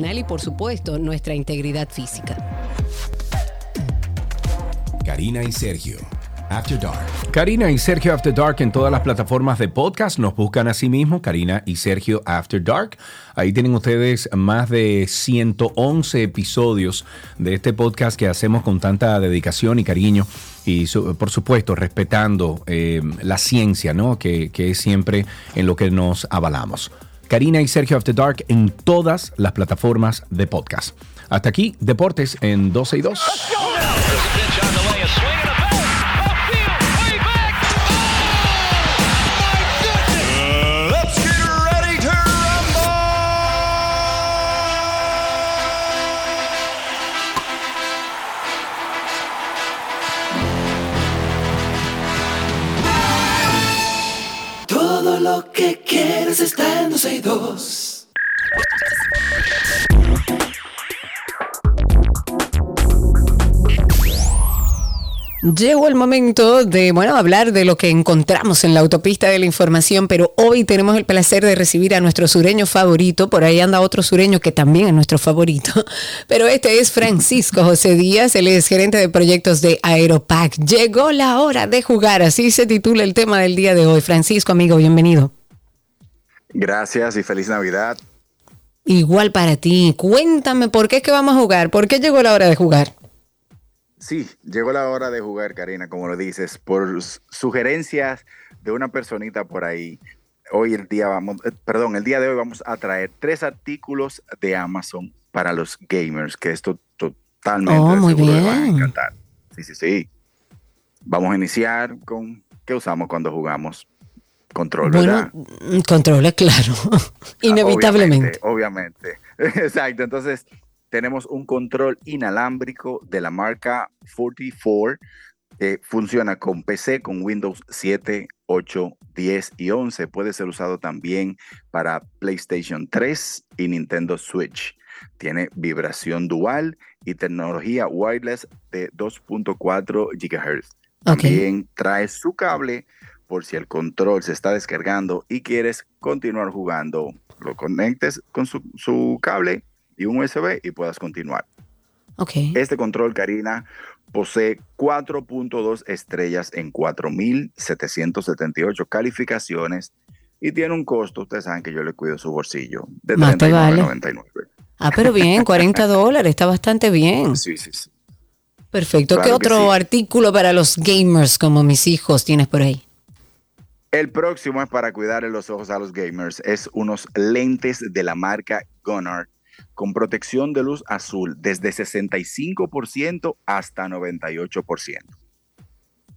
y por supuesto nuestra integridad física. Karina y Sergio. After Dark. Karina y Sergio After Dark en todas las plataformas de podcast. Nos buscan a sí mismos, Karina y Sergio After Dark. Ahí tienen ustedes más de 111 episodios de este podcast que hacemos con tanta dedicación y cariño. Y por supuesto, respetando eh, la ciencia, ¿no? Que, que es siempre en lo que nos avalamos. Karina y Sergio After Dark en todas las plataformas de podcast. Hasta aquí, Deportes en 12 y 2. Lo que quieres está en 12 y 2. Llegó el momento de, bueno, hablar de lo que encontramos en la autopista de la información, pero hoy tenemos el placer de recibir a nuestro sureño favorito. Por ahí anda otro sureño que también es nuestro favorito, *laughs* pero este es Francisco José Díaz, él es gerente de proyectos de Aeropac. Llegó la hora de jugar, así se titula el tema del día de hoy. Francisco, amigo, bienvenido. Gracias y feliz Navidad. Igual para ti. Cuéntame por qué es que vamos a jugar, por qué llegó la hora de jugar. Sí, llegó la hora de jugar, Karina, como lo dices, por sugerencias de una personita por ahí. Hoy el día vamos, eh, perdón, el día de hoy vamos a traer tres artículos de Amazon para los gamers, que esto totalmente oh, muy bien. a encantar. Sí, sí, sí. Vamos a iniciar con ¿qué usamos cuando jugamos? Control, bueno, mm, Control, claro. Inevitablemente. obviamente. obviamente. *laughs* Exacto. Entonces, tenemos un control inalámbrico de la marca 44 que funciona con PC, con Windows 7, 8, 10 y 11. Puede ser usado también para PlayStation 3 y Nintendo Switch. Tiene vibración dual y tecnología wireless de 2.4 GHz. También trae su cable por si el control se está descargando y quieres continuar jugando. Lo conectes con su, su cable y un USB y puedas continuar. Okay. Este control, Karina, posee 4.2 estrellas en 4.778 calificaciones y tiene un costo, ustedes saben que yo le cuido su bolsillo, de $39.99. Ah, pero bien, 40 *laughs* dólares, está bastante bien. Sí, sí, sí. Perfecto. ¿Qué otro artículo para los gamers como mis hijos tienes por ahí? El próximo es para cuidar los ojos a los gamers. Es unos lentes de la marca Gunnar con protección de luz azul desde 65% hasta 98%.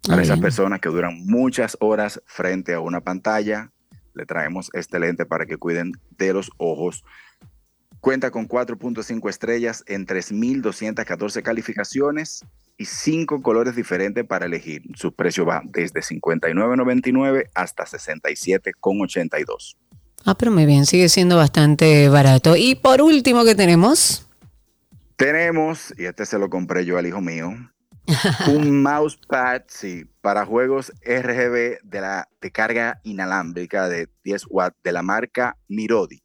Para esas personas que duran muchas horas frente a una pantalla, le traemos este lente para que cuiden de los ojos. Cuenta con 4.5 estrellas en 3.214 calificaciones y 5 colores diferentes para elegir. Su precio va desde 59.99 hasta 67.82. Ah, pero muy bien, sigue siendo bastante barato. Y por último, ¿qué tenemos? Tenemos, y este se lo compré yo al hijo mío, un *laughs* mousepad, sí, para juegos RGB de la de carga inalámbrica de 10 watts de la marca Mirodi.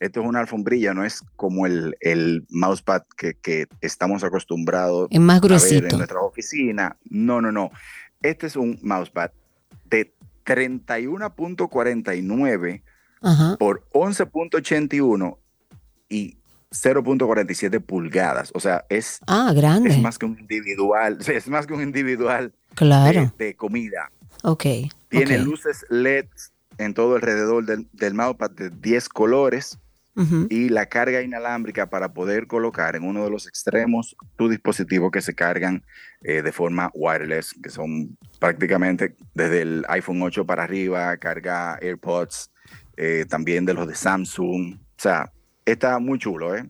Esto es una alfombrilla, no es como el, el mousepad que, que, estamos acostumbrados es más a ver en nuestra oficina. No, no, no. Este es un mousepad de 31.49 por 11.81 y 0.47 pulgadas. O sea, es, ah, grande. es más que un individual. *laughs* Es más que un individual claro. de, comida. Ok. Tiene okay. luces LED en todo alrededor del, del mousepad de 10 colores. Uh -huh. Y la carga inalámbrica para poder colocar en uno de los extremos tu dispositivo que se cargan eh, de forma wireless, que son prácticamente desde el iPhone 8 para arriba, carga AirPods, eh, también de los de Samsung. O sea, está muy chulo, ¿eh?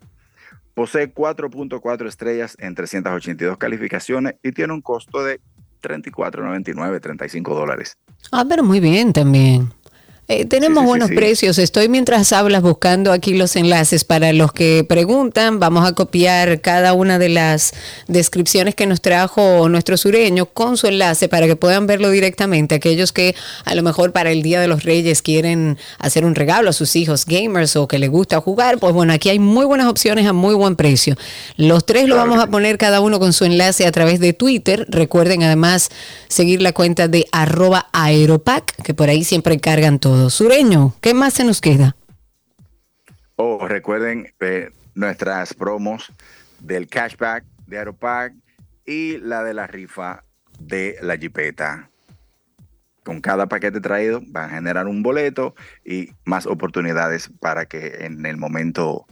Posee 4.4 estrellas en 382 calificaciones y tiene un costo de 34.99, 35 dólares. Ah, pero muy bien también. Eh, tenemos sí, sí, buenos sí, precios. Estoy mientras hablas buscando aquí los enlaces para los que preguntan. Vamos a copiar cada una de las descripciones que nos trajo nuestro sureño con su enlace para que puedan verlo directamente. Aquellos que a lo mejor para el Día de los Reyes quieren hacer un regalo a sus hijos gamers o que les gusta jugar, pues bueno, aquí hay muy buenas opciones a muy buen precio. Los tres lo vamos a poner cada uno con su enlace a través de Twitter. Recuerden además seguir la cuenta de arroba aeropack, que por ahí siempre cargan todo. Sureño, ¿qué más se nos queda? Oh, recuerden eh, nuestras promos del cashback de Aeropack y la de la rifa de la Jeepeta. Con cada paquete traído van a generar un boleto y más oportunidades para que en el momento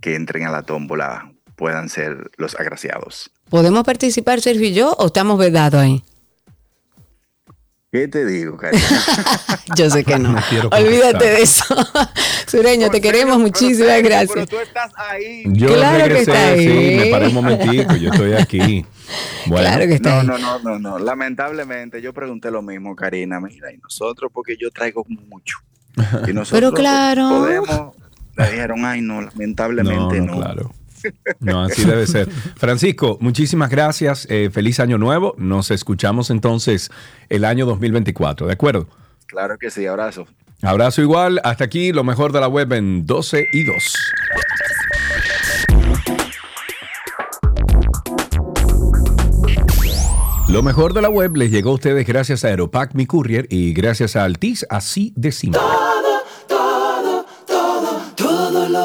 que entren a la tómbola puedan ser los agraciados. ¿Podemos participar, Sergio y yo, o estamos vedados ahí? ¿Qué te digo, cariño? *laughs* Yo sé que no. *laughs* Olvídate de eso. *laughs* Sureño, te queremos, muchísimas pero, gracias. Pero tú estás ahí. Yo claro regresé, que está ahí. sí, me paré un momentico, yo estoy aquí. Bueno, claro que está no, ahí. no, no, no, no. Lamentablemente, yo pregunté lo mismo, Karina. Mira, y nosotros, porque yo traigo mucho. Y nosotros Pero claro. podemos. Le dijeron, ay, no, lamentablemente no. no. Claro. No, así debe ser. Francisco, muchísimas gracias. Eh, feliz año nuevo. Nos escuchamos entonces el año 2024, ¿de acuerdo? Claro que sí, abrazo. Abrazo igual. Hasta aquí lo mejor de la web en 12 y 2. Lo mejor de la web les llegó a ustedes gracias a Aeropack Mi Courier y gracias a Altis, así de simple.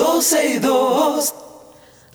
12 y 2.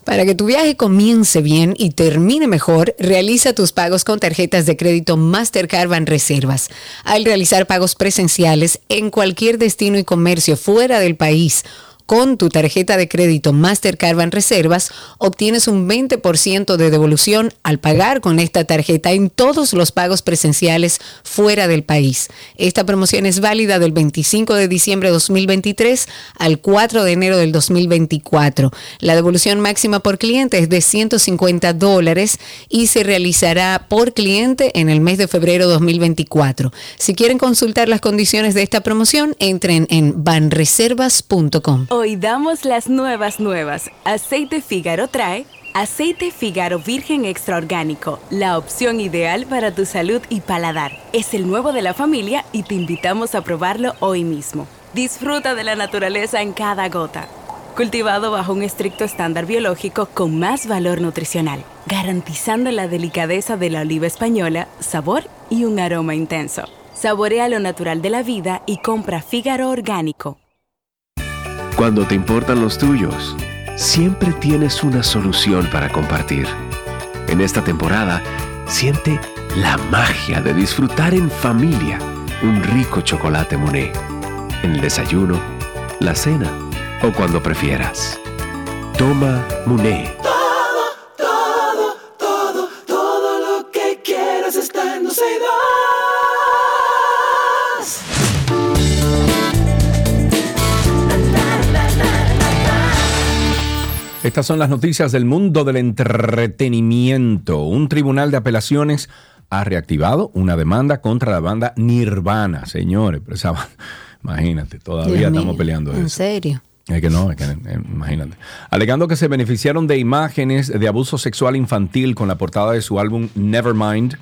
Para que tu viaje comience bien y termine mejor, realiza tus pagos con tarjetas de crédito Mastercard Reservas. Al realizar pagos presenciales en cualquier destino y comercio fuera del país con tu tarjeta de crédito Mastercard Reservas obtienes un 20% de devolución al pagar con esta tarjeta en todos los pagos presenciales fuera del país. Esta promoción es válida del 25 de diciembre de 2023 al 4 de enero del 2024. La devolución máxima por cliente es de 150 dólares y se realizará por cliente en el mes de febrero de 2024. Si quieren consultar las condiciones de esta promoción, entren en banreservas.com. Hoy damos las nuevas nuevas. Aceite Fígaro trae Aceite Fígaro Virgen Extra Orgánico, la opción ideal para tu salud y paladar. Es el nuevo de la familia y te invitamos a probarlo hoy mismo. Disfruta de la naturaleza en cada gota. Cultivado bajo un estricto estándar biológico con más valor nutricional, garantizando la delicadeza de la oliva española, sabor y un aroma intenso. Saborea lo natural de la vida y compra Fígaro Orgánico. Cuando te importan los tuyos, siempre tienes una solución para compartir. En esta temporada, siente la magia de disfrutar en familia un rico chocolate Monet. En el desayuno, la cena o cuando prefieras. Toma Monet. Estas son las noticias del mundo del entretenimiento. Un tribunal de apelaciones ha reactivado una demanda contra la banda Nirvana, señores. Pero esa banda- *laughs* imagínate, todavía Dios estamos mío, peleando ¿En eso. serio? Es que no, es que, eh, imagínate. Alegando que se beneficiaron de imágenes de abuso sexual infantil con la portada de su álbum Nevermind.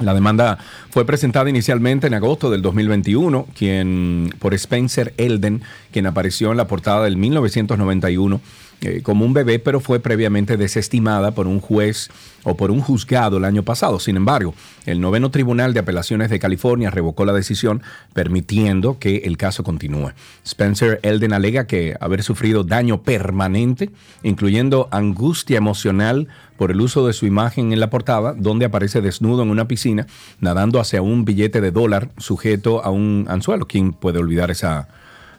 La demanda fue presentada inicialmente en agosto del 2021 quien, por Spencer Elden, quien apareció en la portada del 1991 eh, como un bebé, pero fue previamente desestimada por un juez o por un juzgado el año pasado. Sin embargo, el noveno Tribunal de Apelaciones de California revocó la decisión, permitiendo que el caso continúe. Spencer Elden alega que haber sufrido daño permanente, incluyendo angustia emocional por el uso de su imagen en la portada, donde aparece desnudo en una piscina, nadando hacia un billete de dólar sujeto a un anzuelo. ¿Quién puede olvidar esa,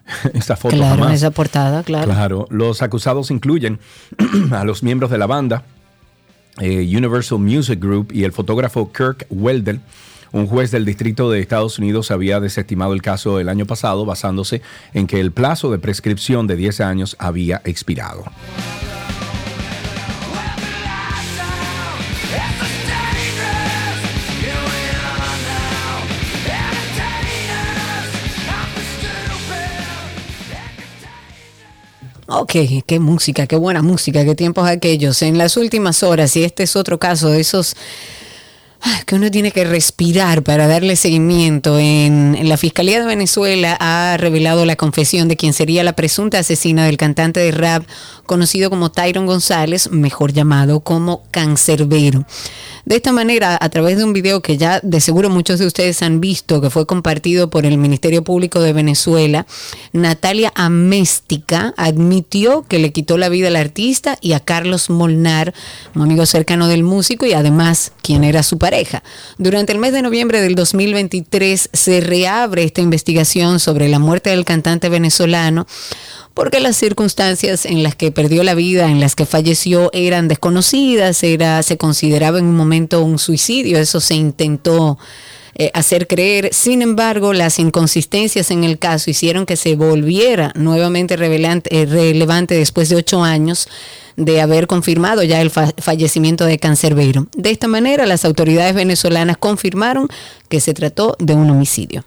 *laughs* esa foto Claro, jamás? esa portada, claro. Claro, los acusados incluyen *clears throat* a los miembros de la banda, eh, Universal Music Group y el fotógrafo Kirk Weldel. Un juez del Distrito de Estados Unidos había desestimado el caso el año pasado basándose en que el plazo de prescripción de 10 años había expirado. Ok, qué música, qué buena música, qué tiempos aquellos. En las últimas horas, y este es otro caso de esos ah, que uno tiene que respirar para darle seguimiento. En, la Fiscalía de Venezuela ha revelado la confesión de quien sería la presunta asesina del cantante de rap conocido como Tyron González, mejor llamado como Cancerbero. De esta manera, a través de un video que ya de seguro muchos de ustedes han visto, que fue compartido por el Ministerio Público de Venezuela, Natalia Améstica admitió que le quitó la vida al artista y a Carlos Molnar, un amigo cercano del músico y además quien era su pareja. Durante el mes de noviembre del 2023 se reabre esta investigación sobre la muerte del cantante venezolano porque las circunstancias en las que perdió la vida, en las que falleció, eran desconocidas, era, se consideraba en un momento un suicidio, eso se intentó eh, hacer creer. Sin embargo, las inconsistencias en el caso hicieron que se volviera nuevamente eh, relevante después de ocho años de haber confirmado ya el fa- fallecimiento de Cancerbero. De esta manera, las autoridades venezolanas confirmaron que se trató de un homicidio.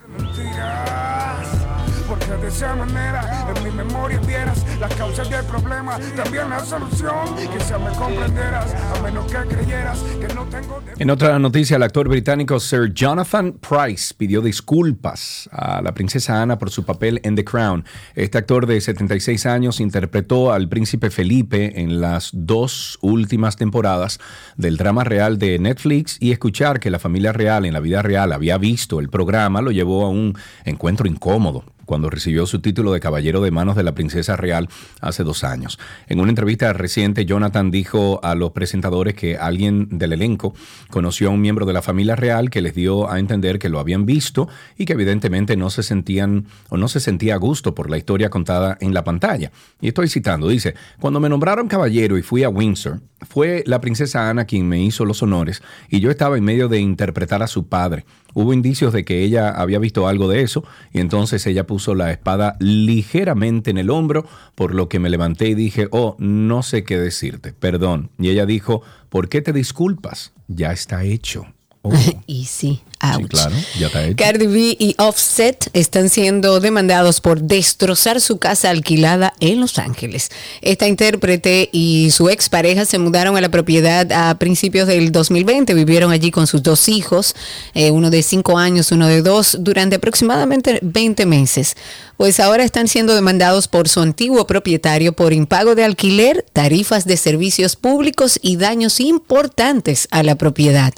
En otra noticia, el actor británico Sir Jonathan Price pidió disculpas a la princesa Ana por su papel en The Crown. Este actor de 76 años interpretó al príncipe Felipe en las dos últimas temporadas del drama real de Netflix y escuchar que la familia real en la vida real había visto el programa lo llevó a un encuentro incómodo cuando recibió su título de caballero de manos de la princesa real hace dos años. En una entrevista reciente, Jonathan dijo a los presentadores que alguien del elenco conoció a un miembro de la familia real que les dio a entender que lo habían visto y que evidentemente no se sentían o no se sentía a gusto por la historia contada en la pantalla. Y estoy citando, dice, cuando me nombraron caballero y fui a Windsor, fue la princesa Ana quien me hizo los honores y yo estaba en medio de interpretar a su padre. Hubo indicios de que ella había visto algo de eso y entonces ella puso la espada ligeramente en el hombro, por lo que me levanté y dije, oh, no sé qué decirte, perdón. Y ella dijo, ¿por qué te disculpas? Ya está hecho. *laughs* Oh. y sí, Sí, claro, ya está hecho. Cardi B y Offset están siendo demandados por destrozar su casa alquilada en Los Ángeles. Esta intérprete y su expareja se mudaron a la propiedad a principios del 2020. Vivieron allí con sus dos hijos, eh, uno de cinco años, uno de dos, durante aproximadamente 20 meses. Pues ahora están siendo demandados por su antiguo propietario por impago de alquiler, tarifas de servicios públicos y daños importantes a la propiedad.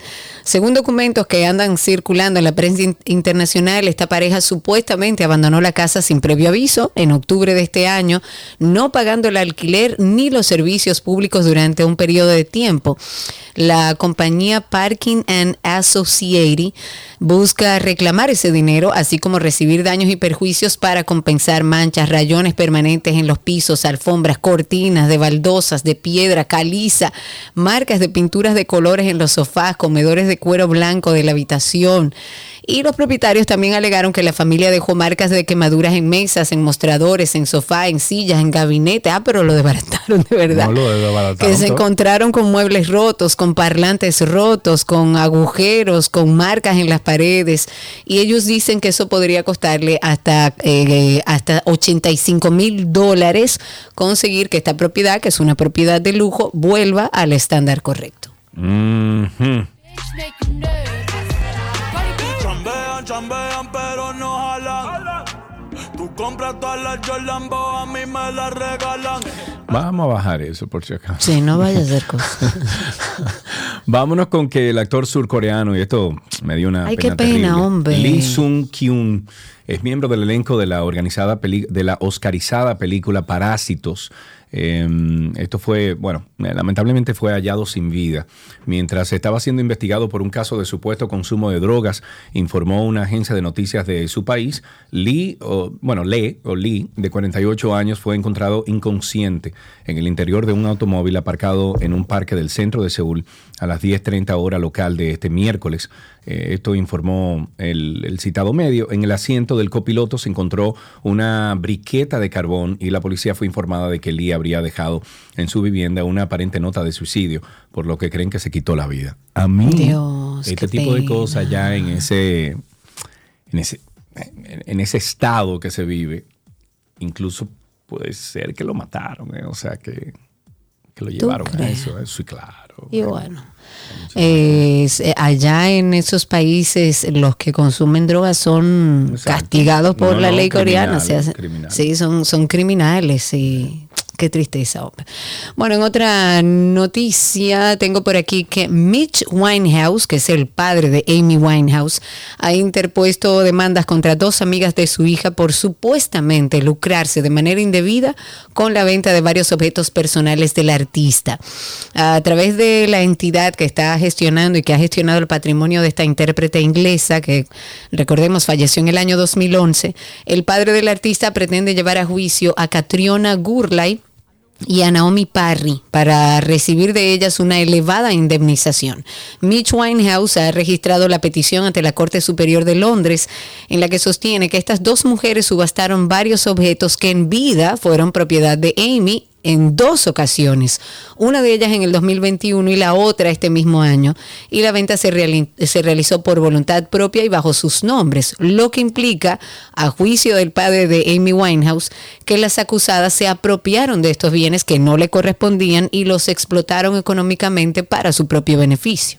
Según documentos que andan circulando en la prensa in- internacional, esta pareja supuestamente abandonó la casa sin previo aviso en octubre de este año, no pagando el alquiler ni los servicios públicos durante un periodo de tiempo. La compañía Parking and Associated busca reclamar ese dinero, así como recibir daños y perjuicios para compensar manchas, rayones permanentes en los pisos, alfombras, cortinas de baldosas, de piedra, caliza, marcas de pinturas de colores en los sofás, comedores de cuero blanco de la habitación. Y los propietarios también alegaron que la familia dejó marcas de quemaduras en mesas, en mostradores, en sofá, en sillas, en gabinete. Ah, pero lo desbarataron de verdad No lo desbarataron que se encontraron con muebles rotos, con parlantes rotos, con agujeros, con marcas en las paredes. Y ellos dicen que eso podría costarle hasta, eh, hasta 85 mil dólares conseguir que esta propiedad, que es una propiedad de lujo, vuelva al estándar correcto. Chambean, chambean, pero no jalan. Tú compras todas las Jordan, a mí me las regalan. Vamos a bajar eso por si acaso. Sí, no vaya a ser cosa. *laughs* Vámonos con que el actor surcoreano, y esto me dio una Ay, pena qué pena, terrible, hombre. Lee Sung Kyun es miembro del elenco de la organizada peli- de la oscarizada película Parásitos. Eh, esto fue, bueno, eh, lamentablemente fue hallado sin vida. Mientras estaba siendo investigado por un caso de supuesto consumo de drogas, informó una agencia de noticias de su país, Lee, bueno, Lee, o Lee, de 48 años, fue encontrado inconsciente en el interior de un automóvil aparcado en un parque del centro de Seúl a las 10.30 hora local de este miércoles. Eh, esto informó el, el citado medio. En el asiento del copiloto se encontró una briqueta de carbón y la policía fue informada de que Lee habría dejado en su vivienda una aparente nota de suicidio, por lo que creen que se quitó la vida. A mí, Dios, este tipo de cosas ya en ese, en ese, en ese estado que se vive, incluso puede ser que lo mataron, ¿eh? o sea, que, que lo llevaron a eso. Eso sí, claro. Y bueno, eh, allá en esos países los que consumen drogas son castigados por No, la no, ley coreana. criminales, se hace- criminales. sí, son, son criminales y qué tristeza. Bueno, en otra noticia tengo por aquí que Mitch Winehouse, que es el padre de Amy Winehouse, ha interpuesto demandas contra dos amigas de su hija por supuestamente lucrarse de manera indebida con la venta de varios objetos personales del artista. A través de la entidad que está gestionando y que ha gestionado el patrimonio de esta intérprete inglesa, que recordemos falleció en el año 2011, el padre del artista pretende llevar a juicio a Catriona Gurley y a Naomi Parry para recibir de ellas una elevada indemnización. Mitch Winehouse ha registrado la petición ante la Corte Superior de Londres en la que sostiene que estas dos mujeres subastaron varios objetos que en vida fueron propiedad de Amy en dos ocasiones, una de ellas en el 2021 y la otra este mismo año, y la venta se, reali- se realizó por voluntad propia y bajo sus nombres, lo que implica, a juicio del padre de Amy Winehouse, que las acusadas se apropiaron de estos bienes que no le correspondían y los explotaron económicamente para su propio beneficio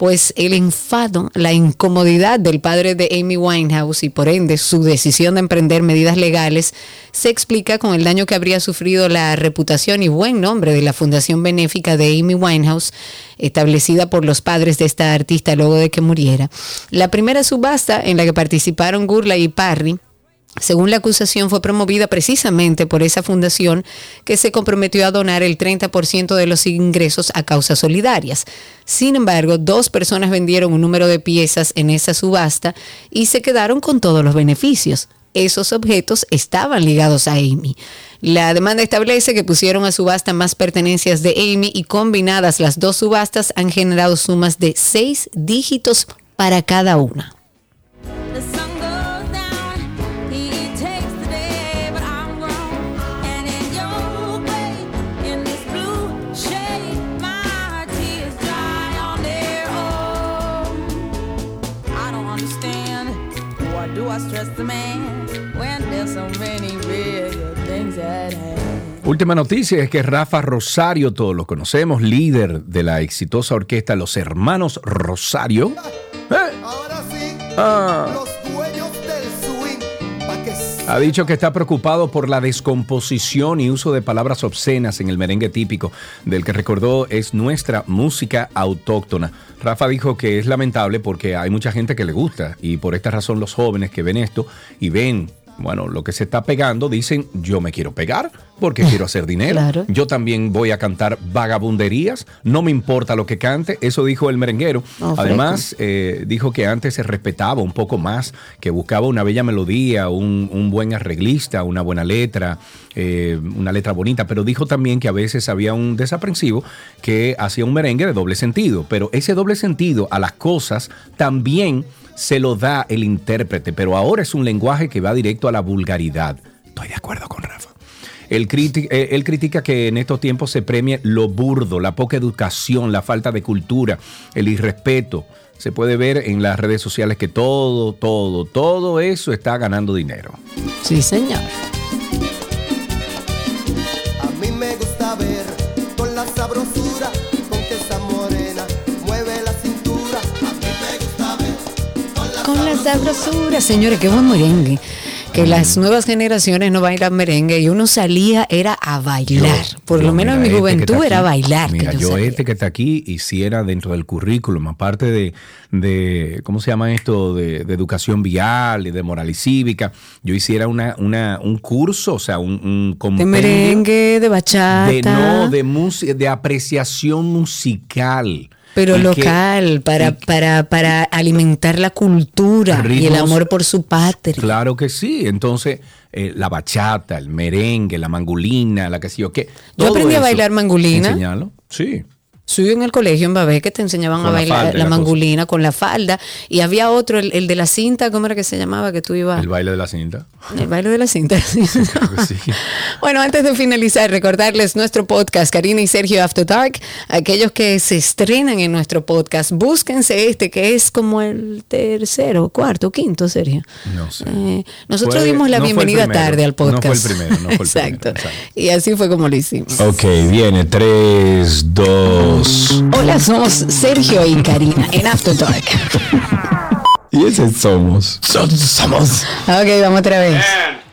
pues el enfado, la incomodidad del padre de Amy Winehouse y por ende su decisión de emprender medidas legales se explica con el daño que habría sufrido la reputación y buen nombre de la Fundación Benéfica de Amy Winehouse, establecida por los padres de esta artista luego de que muriera. La primera subasta en la que participaron Gurley y Parry Según la acusación, fue promovida precisamente por esa fundación que se comprometió a donar el 30% de los ingresos a causas solidarias. Sin embargo, dos personas vendieron un número de piezas en esa subasta y se quedaron con todos los beneficios. Esos objetos estaban ligados a Amy. La demanda establece que pusieron a subasta más pertenencias de Amy y combinadas las dos subastas han generado sumas de seis dígitos para cada una. Última noticia es que Rafa Rosario, todos lo conocemos, líder de la exitosa orquesta Los Hermanos Rosario. Ahora sí, Ah. los Ha dicho que está preocupado por la descomposición y uso de palabras obscenas en el merengue típico, del que recordó es nuestra música autóctona. Rafa dijo que es lamentable porque hay mucha gente que le gusta y por esta razón los jóvenes que ven esto y ven, bueno, lo que se está pegando, dicen, yo me quiero pegar porque quiero hacer *laughs* dinero. Claro. Yo también voy a cantar vagabunderías, no me importa lo que cante, eso dijo el merenguero. Oh, Además, eh, dijo que antes se respetaba un poco más, que buscaba una bella melodía, un, un buen arreglista, una buena letra, eh, una letra bonita, pero dijo también que a veces había un desaprensivo que hacía un merengue de doble sentido, pero ese doble sentido a las cosas también se lo da el intérprete, pero ahora es un lenguaje que va directo a la vulgaridad. Estoy de acuerdo con Rafa. Eh, él critica que en estos tiempos se premie lo burdo, la poca educación, la falta de cultura, el irrespeto. Se puede ver en las redes sociales que todo, todo, todo eso está ganando dinero. Sí, señor. La sabrosura, señores, qué buen merengue. Que las nuevas generaciones no bailan merengue y uno salía era a bailar. Por Yo, lo menos en mi este juventud era bailar. que Mira, yo este que está aquí hiciera dentro del currículum, aparte de, de ¿cómo se llama esto? De, de educación vial y de moral y cívica, yo hiciera una, una, un curso, o sea, un, un de merengue, de bachata. de no, de música, de apreciación musical. Pero que- local, para, para, para alimentar la cultura y el Ritmos- amor por su patria. Claro que sí. Entonces, eh, la bachata, el merengue, la mangulina, la que sé yo qué. Yo aprendí a bailar mangulina. Enseñarlo. Sí suyo en el colegio en Babé que te enseñaban con a bailar la, falda, la, la mangulina con la falda. Y había otro, el, el, de la cinta, ¿cómo era que se llamaba? Que tú ibas. El baile de la cinta. El baile de la cinta. *laughs* Sí, sí. *laughs* Bueno, antes de finalizar, recordarles nuestro podcast, Karina y Sergio After Dark. Aquellos que se estrenan en nuestro podcast, búsquense este que es como el tercero, cuarto, quinto, Sergio. No sé. Eh, nosotros dimos la no bienvenida tarde al podcast. No fue el primero, no fue el *laughs* Exacto. primero. Exacto. Y así fue como lo hicimos. Ok, viene. 3, 2, Hola, somos Sergio y Karina en After Dark. y ese somos. Somos. Ok, vamos otra vez.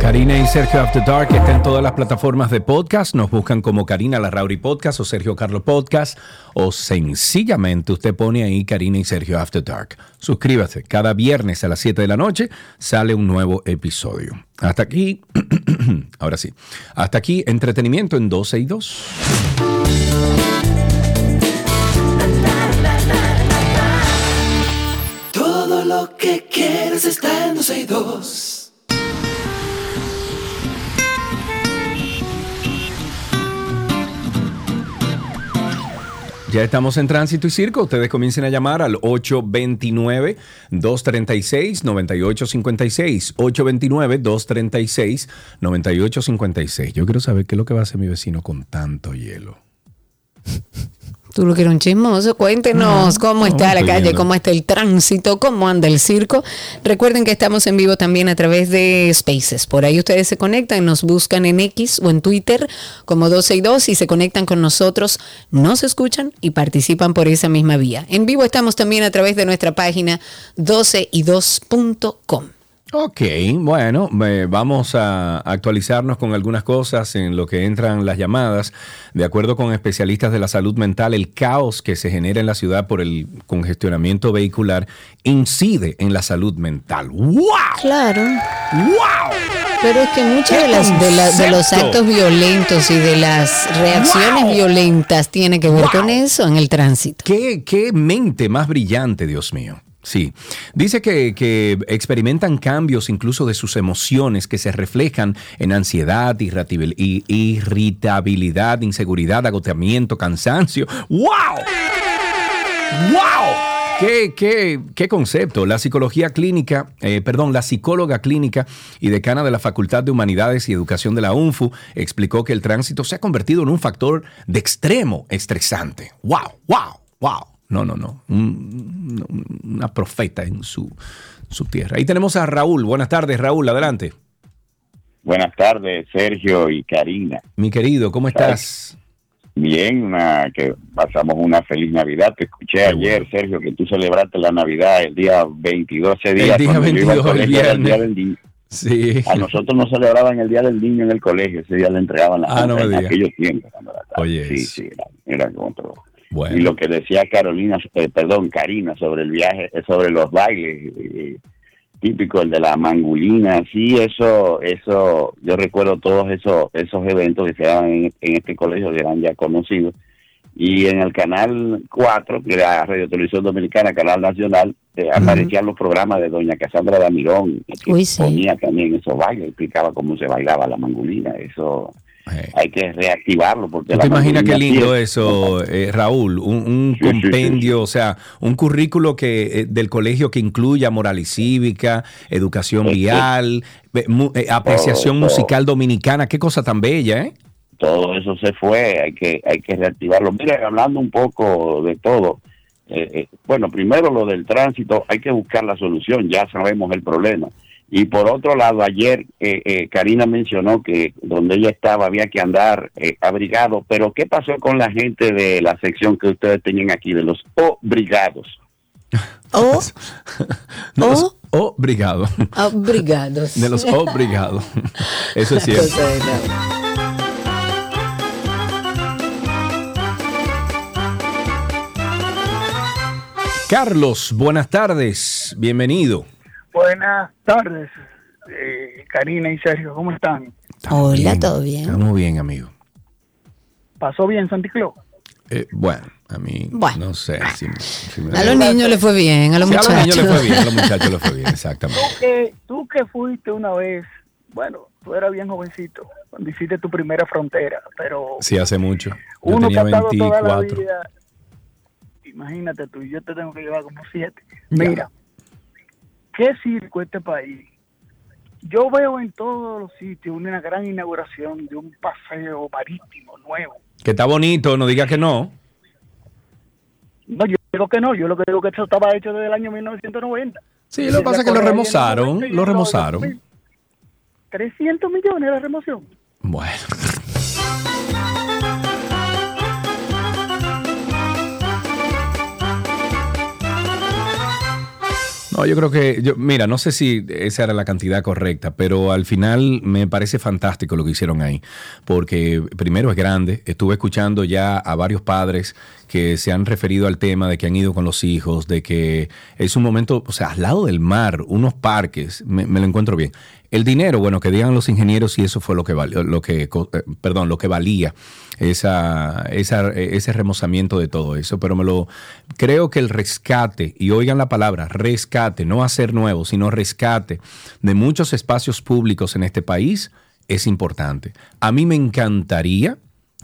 Karina y Sergio After Dark está en todas las plataformas de podcast. Nos buscan como Karina Larrauri Podcast o Sergio Carlos Podcast o sencillamente usted pone ahí Karina y Sergio After Dark. Suscríbase. Cada viernes a las 7 de la noche sale un nuevo episodio. Hasta aquí, *clears throat* ahora sí, hasta aquí entretenimiento en 12 y 2. Todo lo que está en 12 y 2. Ya estamos en tránsito y circo. Ustedes comiencen a llamar al 829-236-9856. 829-236-9856. Yo quiero saber qué es lo que va a hacer mi vecino con tanto hielo. Tú lo quieres un chismoso, cuéntenos cómo está la calle, cómo está el tránsito, cómo anda el circo. Recuerden que estamos en vivo también a través de Spaces. Por ahí ustedes se conectan, nos buscan en X o en Twitter como 12 y 2 y se conectan con nosotros, nos escuchan y participan por esa misma vía. En vivo estamos también a través de nuestra página 12y2.com. Ok, bueno, eh, vamos a actualizarnos con algunas cosas en lo que entran las llamadas. De acuerdo con especialistas de la salud mental, el caos que se genera en la ciudad por el congestionamiento vehicular incide en la salud mental. ¡Wow! Claro. ¡Wow! Pero es que muchos de, las, de, la- de los actos violentos y de las reacciones Wow. violentas tiene que ver Wow. con eso en el tránsito. ¿Qué, qué mente más brillante, Dios mío. Sí, dice que, que experimentan cambios incluso de sus emociones que se reflejan en ansiedad, irritabilidad, inseguridad, agotamiento, cansancio. ¡Wow! ¡Wow! ¿Qué, qué, qué concepto? La psicología clínica, eh, perdón, la psicóloga clínica y decana de la Facultad de Humanidades y Educación de la UNFU explicó que el tránsito se ha convertido en un factor de extremo estresante. ¡Wow! ¡Wow! ¡Wow! No, no, no. Un- un- una profeta en su, su tierra. Ahí tenemos a Raúl. Buenas tardes, Raúl. Adelante. Buenas tardes, Sergio y Karina. Mi querido, ¿cómo estás? Bien, una- que pasamos una feliz Navidad. Te escuché ayer, Sergio, que tú celebraste la Navidad el día 22, ese día. El día cuando yo iba al 22, el colegio, el viernes. día del niño. Sí. A nosotros nos celebraban el Día del Niño en el colegio, ese día le entregaban la Ah, no en aquellos tiempos. Oye, sí, sí, era, era otro. Bueno. Y lo que decía Carolina, eh, perdón, Karina, sobre el viaje, eh, sobre los bailes, eh, típico el de la mangulina, sí, eso, eso, yo recuerdo todos esos, esos eventos que se daban en, en este colegio, que eran ya conocidos. Y en el canal 4, que era Radio Televisión Dominicana, canal nacional, eh, aparecían los programas de doña Casandra Damirón, que Uy, sí. ponía también esos bailes, explicaba cómo se bailaba la mangulina, eso hay que reactivarlo porque ¿Tú te imaginas qué lindo es- eso, eh, Raúl? Un, un Sí, sí, sí, compendio, o sea, un currículo que eh, del colegio que incluya moral y cívica, educación vial, eh, mu- eh, apreciación Todo, todo. musical dominicana. Qué cosa tan bella, ¿eh? todo eso se fue, hay que hay que reactivarlo. Mira, hablando un poco de todo, eh, eh, bueno, primero lo del tránsito, hay que buscar la solución, ya sabemos el problema. Y por otro lado, ayer eh, eh, Karina mencionó que donde ella estaba había que andar eh, abrigado, pero ¿qué pasó con la gente de la sección que ustedes tenían aquí, de los obrigados? O *laughs* De los obrigados. obrigados. De los obrigados. Eso es Una *laughs* cierto. Carlos, buenas tardes. Bienvenido. Buenas tardes, eh, Karina y Sergio, ¿cómo están? Hola, ¿todo bien? Estamos bien, amigo. ¿Pasó bien Santi Claus? Eh, bueno, a mí Bueno. no sé. si me- si me- A los niños le fue bien, a los Sí, muchachos. a los niños le fue bien, a los *laughs* muchachos le fue bien, exactamente. Tú que, tú que fuiste una vez, bueno, tú eras bien jovencito cuando hiciste tu primera frontera, pero Sí, hace mucho. Yo uno que tenía ha estado toda la 24. vida, imagínate tú, yo te tengo que llevar como siete. Mira, ¿qué circo este país? Yo veo en todos los sitios una gran inauguración de un paseo marítimo nuevo. Que está bonito, no diga que no. No, yo digo que no, yo lo que digo que eso estaba hecho desde el año 1990. Sí, lo que pasa es que lo remozaron, lo remozaron. 300 millones de remoción. Bueno. No, yo creo que, yo, mira, no sé si esa era la cantidad correcta, pero al final me parece fantástico lo que hicieron ahí, porque primero es grande, estuve escuchando ya a varios padres que se han referido al tema de que han ido con los hijos, de que es un momento, o sea, al lado del mar, unos parques, me, me lo encuentro bien. El dinero, bueno, que digan los ingenieros si eso fue lo que valió, lo que, eh, perdón, lo que valía esa, esa, ese remozamiento de todo eso, pero me lo creo que el rescate, y oigan la palabra, rescate, no hacer nuevo, sino rescate de muchos espacios públicos en este país es importante. A mí me encantaría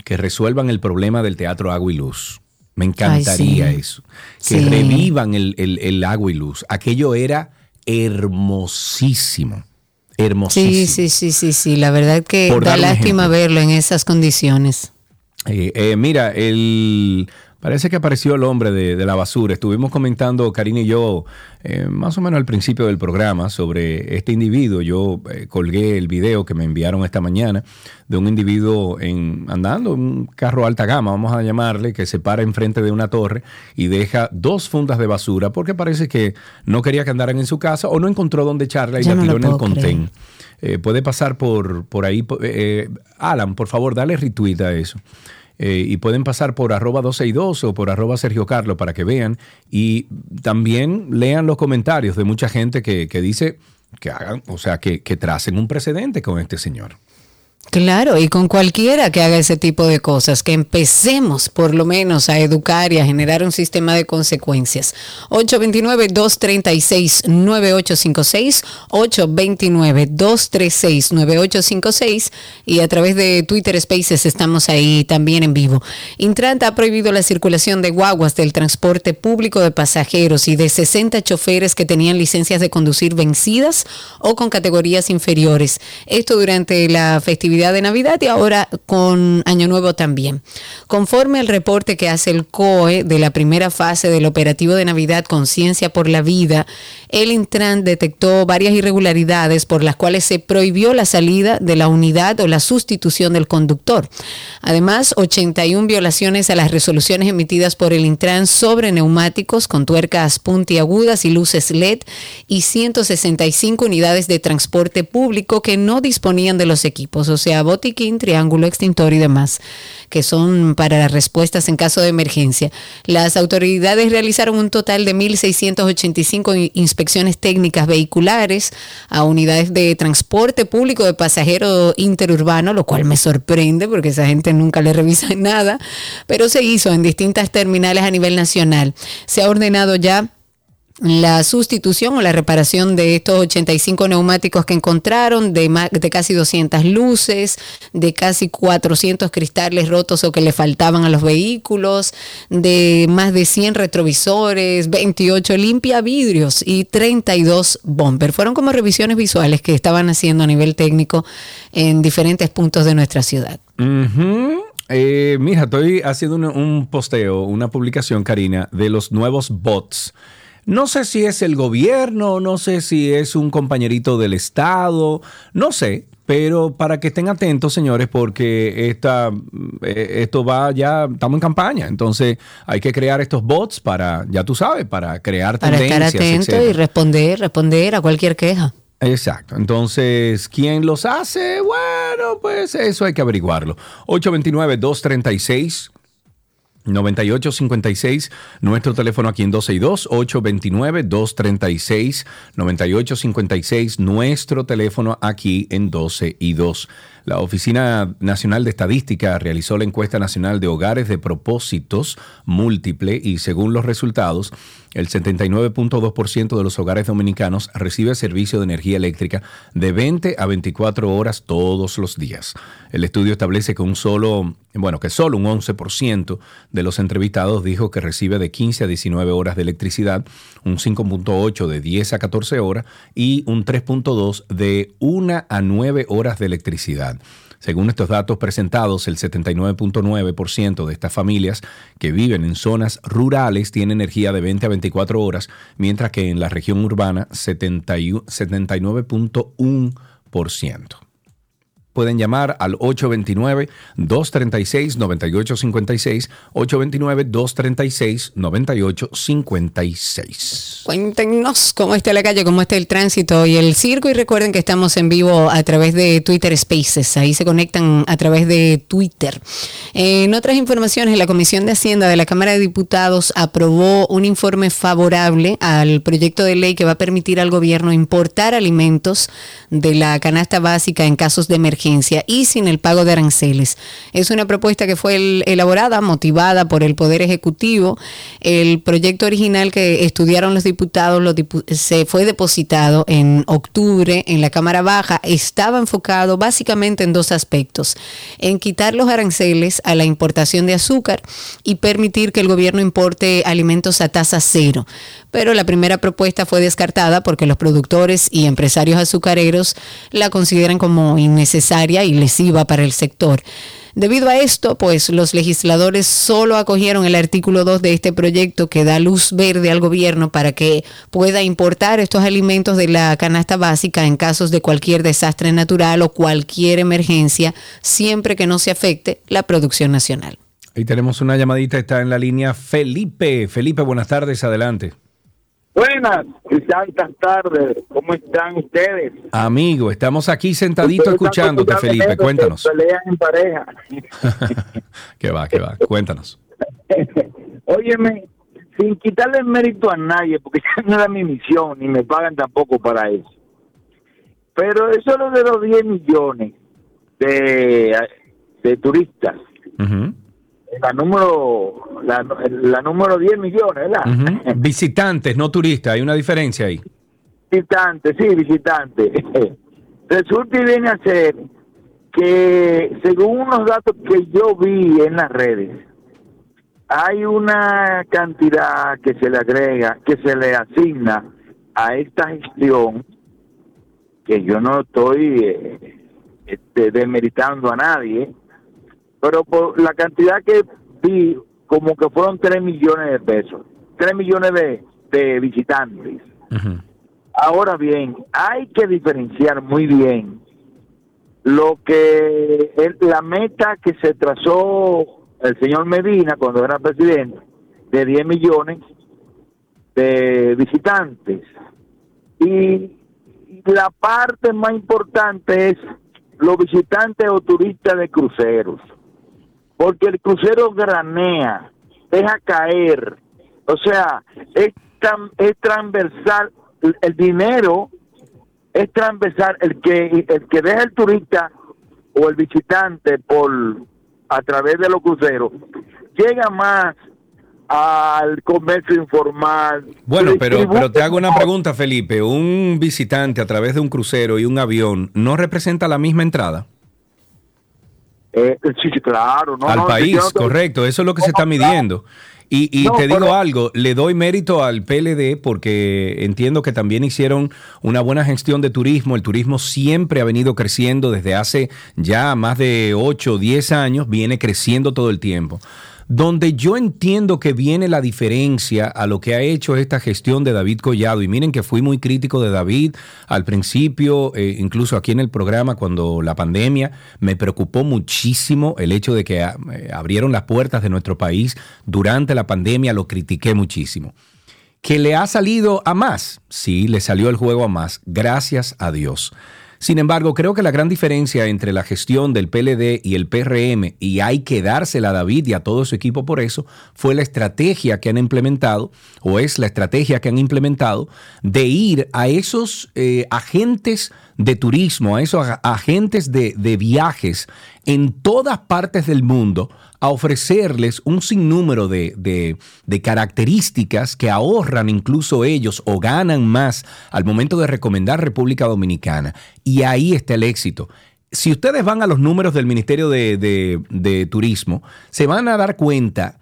que resuelvan el problema del teatro Agua y Luz. Me encantaría Ay, sí. eso. Que Sí. revivan el, el- el agua y luz. Aquello era hermosísimo. Hermosísimo. Sí, sí, sí, sí, sí. La verdad que Por da lástima ejemplo. verlo en esas condiciones. Eh, eh, mira, el, parece que apareció el hombre de, de la basura. Estuvimos comentando, Karina y yo, eh, más o menos al principio del programa, sobre este individuo. Yo eh, colgué el video que me enviaron esta mañana de un individuo en, andando en un carro alta gama, vamos a llamarle, que se para enfrente de una torre y deja dos fundas de basura porque parece que no quería que andaran en su casa o no encontró dónde echarla y Yo la no tiró en el contén. Eh, puede pasar por, por ahí. eh, Alan, por favor, dale retweet a eso. Eh, y pueden pasar por arroba 262 o por arroba Sergio Carlos para que vean. Y también lean los comentarios de mucha gente que, que dice que hagan, o sea, que, que tracen un precedente con este señor. Claro, y con cualquiera que haga ese tipo de cosas, que empecemos por lo menos a educar y a generar un sistema de consecuencias. 829-236-9856, 829-236-9856 y a través de Twitter Spaces estamos ahí también en vivo. Intrant ha prohibido la circulación de guaguas del transporte público de pasajeros y de 60 choferes que tenían licencias de conducir vencidas o con categorías inferiores. Esto durante la festividad de Navidad y ahora con Año Nuevo también. Conforme al reporte que hace el COE de la primera fase del operativo de Navidad Conciencia por la Vida, el Intran detectó varias irregularidades por las cuales se prohibió la salida de la unidad o la sustitución del conductor. Además, 81 violaciones a las resoluciones emitidas por el Intran sobre neumáticos con tuercas puntiagudas y luces LED y 165 unidades de transporte público que no disponían de los equipos, o botiquín, triángulo, extintor y demás, que son para respuestas en caso de emergencia. Las autoridades realizaron un total de 1.685 in- inspecciones técnicas vehiculares a unidades de transporte público de pasajero interurbano, lo cual me sorprende porque esa gente nunca le revisa *laughs* nada, pero se hizo en distintas terminales a nivel nacional. Se ha ordenado ya la sustitución o la reparación de estos 85 neumáticos que encontraron, de, casi 200 luces, de casi 400 cristales rotos o que le faltaban a los vehículos, de más de 100 retrovisores, 28 limpia vidrios y 32 bumper. Fueron como revisiones visuales que estaban haciendo a nivel técnico en diferentes puntos de nuestra ciudad. Ujú. Eh, mira, estoy haciendo un posteo, una publicación, Karina, de los nuevos bots. No sé si es el gobierno, no sé si es un compañerito del Estado, no sé, pero para que estén atentos, señores, porque esta, eh, esto va ya, estamos en campaña, entonces hay que crear estos bots para, ya tú sabes, para crear Para estar tendencias, atento etcétera. y responder, responder a cualquier queja. Exacto. Entonces, ¿quién los hace? Bueno, pues eso hay que averiguarlo. 829-236. 9856, nuestro teléfono aquí en 262, 829-236-9856, nuestro teléfono aquí en 12 y 2. La Oficina Nacional de Estadística realizó la encuesta nacional de hogares de propósitos múltiple y según los resultados, el 79.2% de los hogares dominicanos recibe servicio de energía eléctrica de 20 a 24 horas todos los días. El estudio establece que un solo, bueno, que solo un 11% de los entrevistados dijo que recibe de 15 a 19 horas de electricidad, un 5.8 de 10 a 14 horas y un 3.2 de 1 a 9 horas de electricidad. Según estos datos presentados, el 79.9% de estas familias que viven en zonas rurales tienen energía de 20 a 24 horas, mientras que en la región urbana 71 79.1%. Pueden llamar al 829-236-9856, 829-236-9856. Cuéntenos cómo está la calle, cómo está el tránsito y el circo. Y recuerden que estamos en vivo a través de Twitter Spaces. Ahí se conectan a través de Twitter. En otras informaciones, la Comisión de Hacienda de la Cámara de Diputados aprobó un informe favorable al proyecto de ley que va a permitir al gobierno importar alimentos de la canasta básica en casos de emergencia y sin el pago de aranceles. Es una propuesta que fue el- elaborada, motivada por el Poder Ejecutivo. El proyecto original que estudiaron los diputados se fue depositado en octubre en la Cámara Baja. Estaba enfocado básicamente en dos aspectos. En quitar los aranceles a la importación de azúcar y permitir que el gobierno importe alimentos a tasa cero. Pero la primera propuesta fue descartada porque los productores y empresarios azucareros la consideran como innecesaria y lesiva para el sector. Debido a esto, pues los legisladores solo acogieron el artículo 2 de este proyecto que da luz verde al gobierno para que pueda importar estos alimentos de la canasta básica en casos de cualquier desastre natural o cualquier emergencia, siempre que no se afecte la producción nacional. Ahí tenemos una llamadita, está en la línea Felipe. Felipe, buenas tardes, adelante. Buenas y santas tardes. ¿Cómo están ustedes? Amigo, estamos aquí sentaditos escuchándote, Felipe, que cuéntanos. Pelean en pareja. *laughs* ¿Qué va, qué va? Cuéntanos. *laughs* Óyeme, sin quitarle el mérito a nadie, porque esa no era mi misión, ni me pagan tampoco para eso. Pero eso es lo de los 10 millones de, de turistas. La número, la, la número 10 millones, ¿verdad? *laughs* Visitantes, no turistas, hay una diferencia ahí. Visitante, sí, visitante. Resulta *laughs* y viene a ser que, según unos datos que yo vi en las redes, hay una cantidad que se le agrega, que se le asigna a esta gestión, que yo no estoy eh, este, demeritando a nadie, pero por la cantidad que vi, como que fueron 3 millones de pesos, 3 millones de, de visitantes. Ahora bien, hay que diferenciar muy bien lo que es la meta que se trazó el señor Medina cuando era presidente de 10 millones de visitantes. Y la parte más importante es los visitantes o turistas de cruceros. Porque el crucero granea, deja caer. O sea, es, tran- es transversal. El, el dinero es transversal. El que, el que deja el turista o el visitante por a través de los cruceros llega más al comercio informal. Bueno, pero, pero te hago una pregunta, Felipe. ¿Un visitante a través de un crucero y un avión no representa la misma entrada? Eh, sí, sí, claro. No, al no, país, no correcto. Eso es lo que se está midiendo. Y, y te digo pero- algo, le doy mérito al PLD porque entiendo que también hicieron una buena gestión de turismo. El turismo siempre ha venido creciendo desde hace ya más de 8 o 10 años, viene creciendo todo el tiempo. Donde yo entiendo que viene la diferencia a lo que ha hecho esta gestión de David Collado, y miren que fui muy crítico de David al principio, eh, incluso aquí en el programa, cuando la pandemia, me preocupó muchísimo el hecho de que eh, abrieron las puertas de nuestro país durante la pandemia, lo critiqué muchísimo. ¿Que le ha salido a más? Sí, le salió el juego a más, gracias a Dios. Sin embargo, creo que la gran diferencia entre la gestión del PLD y el PRM, y hay que dársela a David y a todo su equipo por eso, fue la estrategia que han implementado, o es la estrategia que han implementado, de ir a esos eh, agentes de turismo, a esos ag- agentes de, de viajes en todas partes del mundo, a ofrecerles un sinnúmero de, de- de características que ahorran incluso ellos o ganan más al momento de recomendar República Dominicana. Y ahí está el éxito. Si ustedes van a los números del Ministerio de- de Turismo, se van a dar cuenta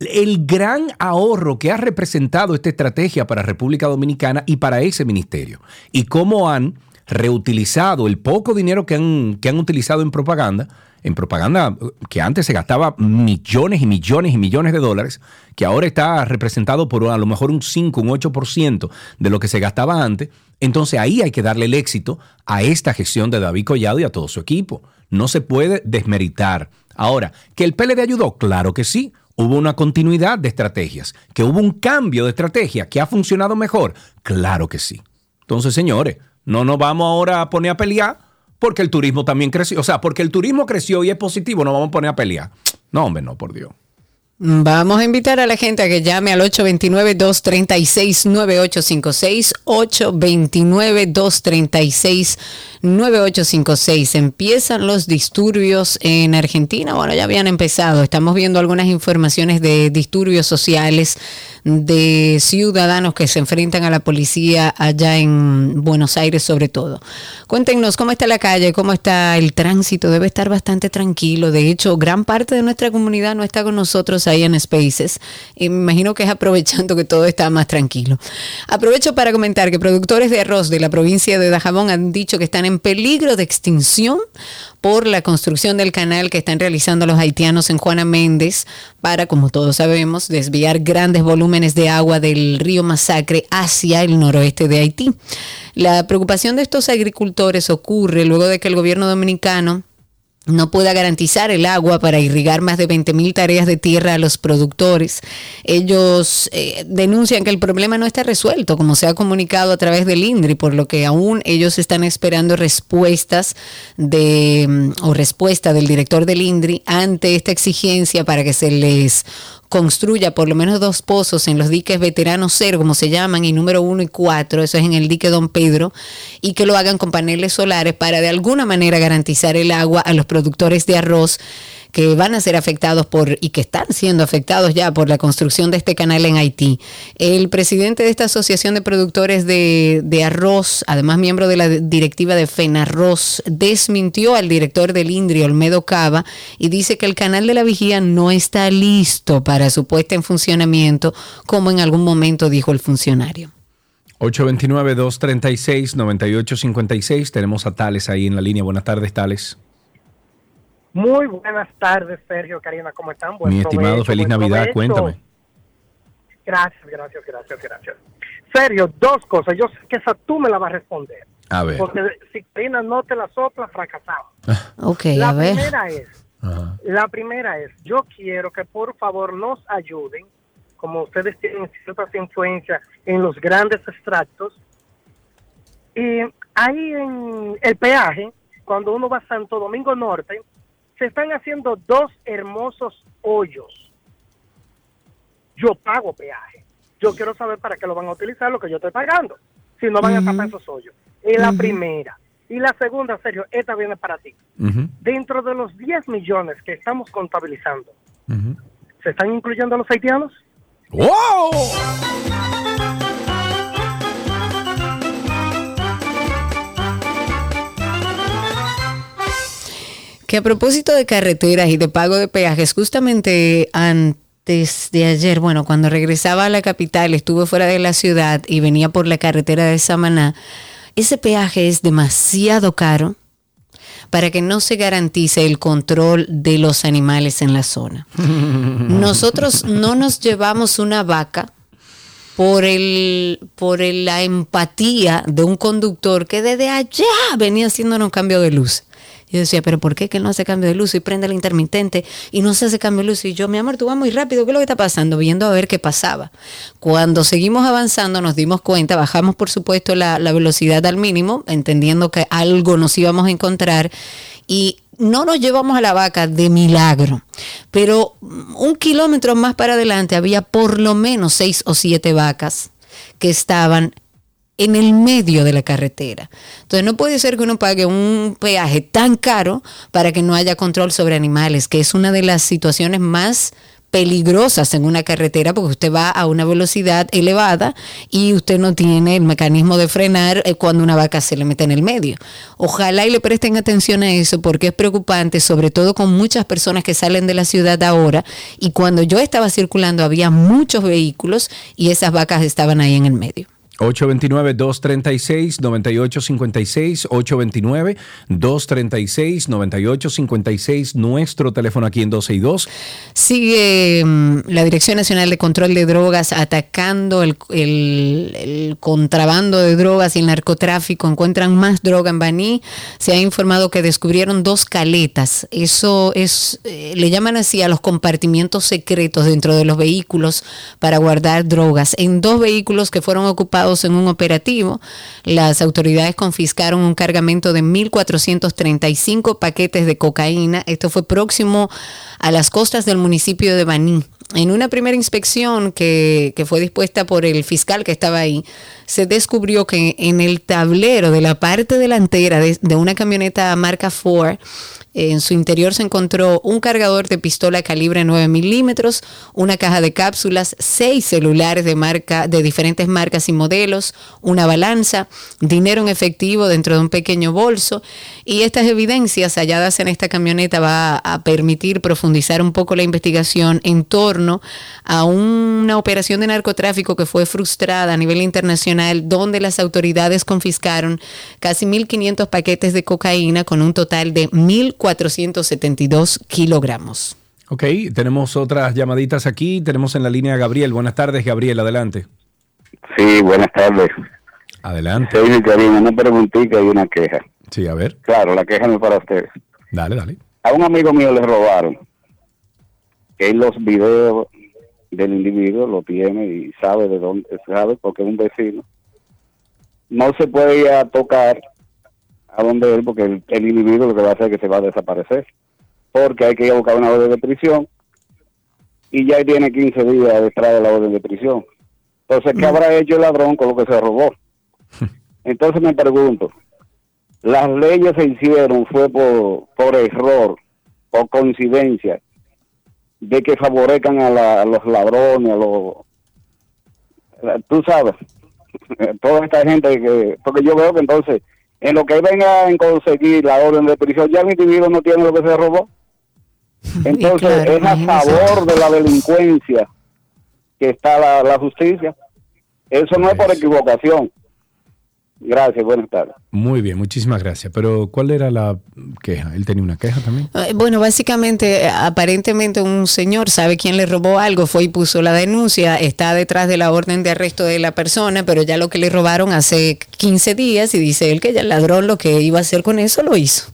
el gran ahorro que ha representado esta estrategia para República Dominicana y para ese ministerio. Y cómo han reutilizado el poco dinero que han, que han utilizado en propaganda, en propaganda que antes se gastaba millones y millones y millones de dólares, que ahora está representado por a lo mejor un 5, un 8% de lo que se gastaba antes. Entonces ahí hay que darle el éxito a esta gestión de David Collado y a todo su equipo. No se puede desmeritar. Ahora, ¿que el PLD ayudó? Claro que sí. Hubo una continuidad de estrategias, que hubo un cambio de estrategia que ha funcionado mejor. Claro que sí. Entonces, señores, no nos vamos ahora a poner a pelear porque el turismo también creció. O sea, porque el turismo creció y es positivo, no vamos a poner a pelear. No, hombre, no, por Dios. Vamos a invitar a la gente a que llame al 829-236-9856, 9856. Empiezan los disturbios en Argentina. Bueno, ya habían empezado. Estamos viendo algunas informaciones de disturbios sociales de ciudadanos que se enfrentan a la policía allá en Buenos Aires sobre todo. Cuéntenos cómo está la calle, cómo está el tránsito, debe estar bastante tranquilo. De hecho, gran parte de nuestra comunidad no está con nosotros ahí en Spaces y me imagino que es aprovechando que todo está más tranquilo. Aprovecho para comentar que productores de arroz de la provincia de Dajabón han dicho que están en peligro de extinción por la construcción del canal que están realizando los haitianos en Juana Méndez para, como todos sabemos, desviar grandes volúmenes de agua del río Masacre hacia el noroeste de Haití. La preocupación de estos agricultores ocurre luego de que el gobierno dominicano no pueda garantizar el agua para irrigar más de 20.000 tareas de tierra a los productores. Ellos eh, denuncian que el problema no está resuelto, como se ha comunicado a través del INDRI, por lo que aún ellos están esperando respuestas de mm, o respuesta del director del INDRI ante esta exigencia para que se les construya por lo menos dos pozos en los diques veteranos cero, como se llaman, y número uno y cuatro, eso es en el dique Don Pedro, y que lo hagan con paneles solares para de alguna manera garantizar el agua a los productores de arroz que van a ser afectados por y que están siendo afectados ya por la construcción de este canal en Haití. El presidente de esta asociación de productores de, arroz, además miembro de la directiva de FENARROZ, desmintió al director del INDRI, Olmedo Cava, y dice que el canal de la vigía no está listo para su puesta en funcionamiento, como en algún momento dijo el funcionario. 829-236-9856. Tenemos a Tales ahí en la línea. Buenas tardes, Tales. Muy buenas tardes, Sergio, Karina, ¿cómo están? Mi estimado, feliz Navidad, cuéntame. Gracias, gracias, gracias, gracias. Sergio, dos cosas. Yo sé que esa tú me la vas a responder. A ver. Porque si Karina no te la sopla, fracasamos. ok, la a ver. primera es, la primera es, yo quiero que por favor nos ayuden, como ustedes tienen ciertas influencias en los grandes extractos, y ahí en el peaje, cuando uno va a Santo Domingo Norte, se están haciendo dos hermosos hoyos. Yo pago peaje. Yo quiero saber para qué lo van a utilizar lo que yo estoy pagando. Si no van a tapar esos hoyos. Es la primera. Y la segunda, Sergio, esta viene para ti. Dentro de los 10 millones que estamos contabilizando, ¿se están incluyendo los haitianos? ¡Wow! Que a propósito de carreteras y de pago de peajes, justamente antes de ayer, bueno, cuando regresaba a la capital, estuve fuera de la ciudad y venía por la carretera de Samaná, ese peaje es demasiado caro para que no se garantice el control de los animales en la zona. *laughs* Nosotros no nos llevamos una vaca por el por la empatía de un conductor que desde allá venía haciéndonos un cambio de luz. Yo decía, pero ¿por qué que él no hace cambio de luz y prende el intermitente y no se hace cambio de luz? Y yo, mi amor, tú vas muy rápido, ¿qué es lo que está pasando? Viendo a ver qué pasaba. Cuando seguimos avanzando nos dimos cuenta, bajamos por supuesto la, la velocidad al mínimo, entendiendo que algo nos íbamos a encontrar y no nos llevamos a la vaca de milagro, pero un kilómetro más para adelante había por lo menos seis o siete vacas que estaban en el medio de la carretera. Entonces no puede ser que uno pague un peaje tan caro para que no haya control sobre animales, que es una de las situaciones más peligrosas en una carretera porque usted va a una velocidad elevada y usted no tiene el mecanismo de frenar eh, cuando una vaca se le mete en el medio. Ojalá y le presten atención a eso porque es preocupante, sobre todo con muchas personas que salen de la ciudad ahora y cuando yo estaba circulando había muchos vehículos y esas vacas estaban ahí en el medio. 829-236-9856, 829-236-9856, nuestro teléfono aquí en 12 y 2. Sigue mm, la Dirección Nacional de Control de Drogas atacando el, el, contrabando de drogas y el narcotráfico. Encuentran más droga en Baní. Se ha informado que descubrieron dos caletas. Eso es, eh, le llaman así a los compartimientos secretos dentro de los vehículos para guardar drogas. En dos vehículos que fueron ocupados en un operativo, las autoridades confiscaron un cargamento de 1.435 paquetes de cocaína. Esto fue próximo a las costas del municipio de Baní en una primera inspección que, fue dispuesta por el fiscal que estaba ahí, se descubrió que en el tablero de la parte delantera de, de una camioneta marca Ford en su interior se encontró un cargador de pistola calibre 9 milímetros, una caja de cápsulas, seis celulares de, marca, de diferentes marcas y modelos, una balanza, dinero en efectivo dentro de un pequeño bolso. Y estas evidencias halladas en esta camioneta va a permitir profundizar un poco la investigación en torno a una operación de narcotráfico que fue frustrada a nivel internacional, donde las autoridades confiscaron casi 1.500 paquetes de cocaína con un total de 1.000 472 kilogramos. Ok, tenemos otras llamaditas aquí. Tenemos en la línea a Gabriel. Buenas tardes, Gabriel, adelante. Sí, buenas tardes. Adelante. Soy Karina, una preguntita y una queja. Sí, a ver. Claro, la queja no es para ustedes. Dale, dale. A un amigo mío le robaron. Él los videos del individuo lo tiene y sabe de dónde, sabe porque es un vecino. No se puede ir a tocar a donde él, porque el, el, individuo lo que va a hacer es que se va a desaparecer. Porque hay que ir a buscar una orden de prisión y ya tiene 15 días detrás de la orden de prisión. Entonces, ¿qué habrá hecho el ladrón con lo que se robó? *laughs* Entonces me pregunto, las leyes se hicieron fue por, por error, por coincidencia, de que favorezcan a, la, a los ladrones, a los... Tú sabes, toda esta gente que... Porque yo veo que entonces en lo que venga a conseguir la orden de prisión, ya el individuo no tiene lo que se robó. *laughs* Entonces es a favor de la delincuencia que está la, la justicia. Eso no es por equivocación. Gracias, buenas tardes. Muy bien, muchísimas gracias. Pero ¿cuál era la queja? ¿Él tenía una queja también? Eh, Bueno, básicamente, aparentemente un señor sabe quién le robó algo, fue y puso la denuncia, está detrás de la orden de arresto de la persona, pero ya lo que le robaron hace 15 días y dice él que ya el ladrón lo que iba a hacer con eso lo hizo.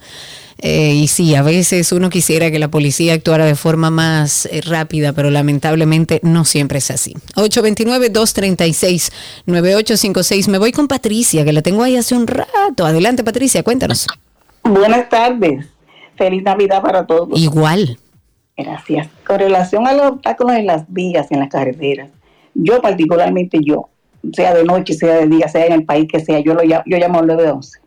Eh, y sí, a veces uno quisiera que la policía actuara de forma más eh, rápida, pero lamentablemente no siempre es así. 829-236-9856. Me voy con Patricia, que la tengo ahí hace un rato. Adelante, Patricia, cuéntanos. Buenas tardes. Feliz Navidad para todos. Igual. Gracias. Con relación a los obstáculos en las vías, en las carreteras, yo particularmente yo, sea de noche, sea de día, sea en el país que sea, yo lo llamo, yo llamo al 911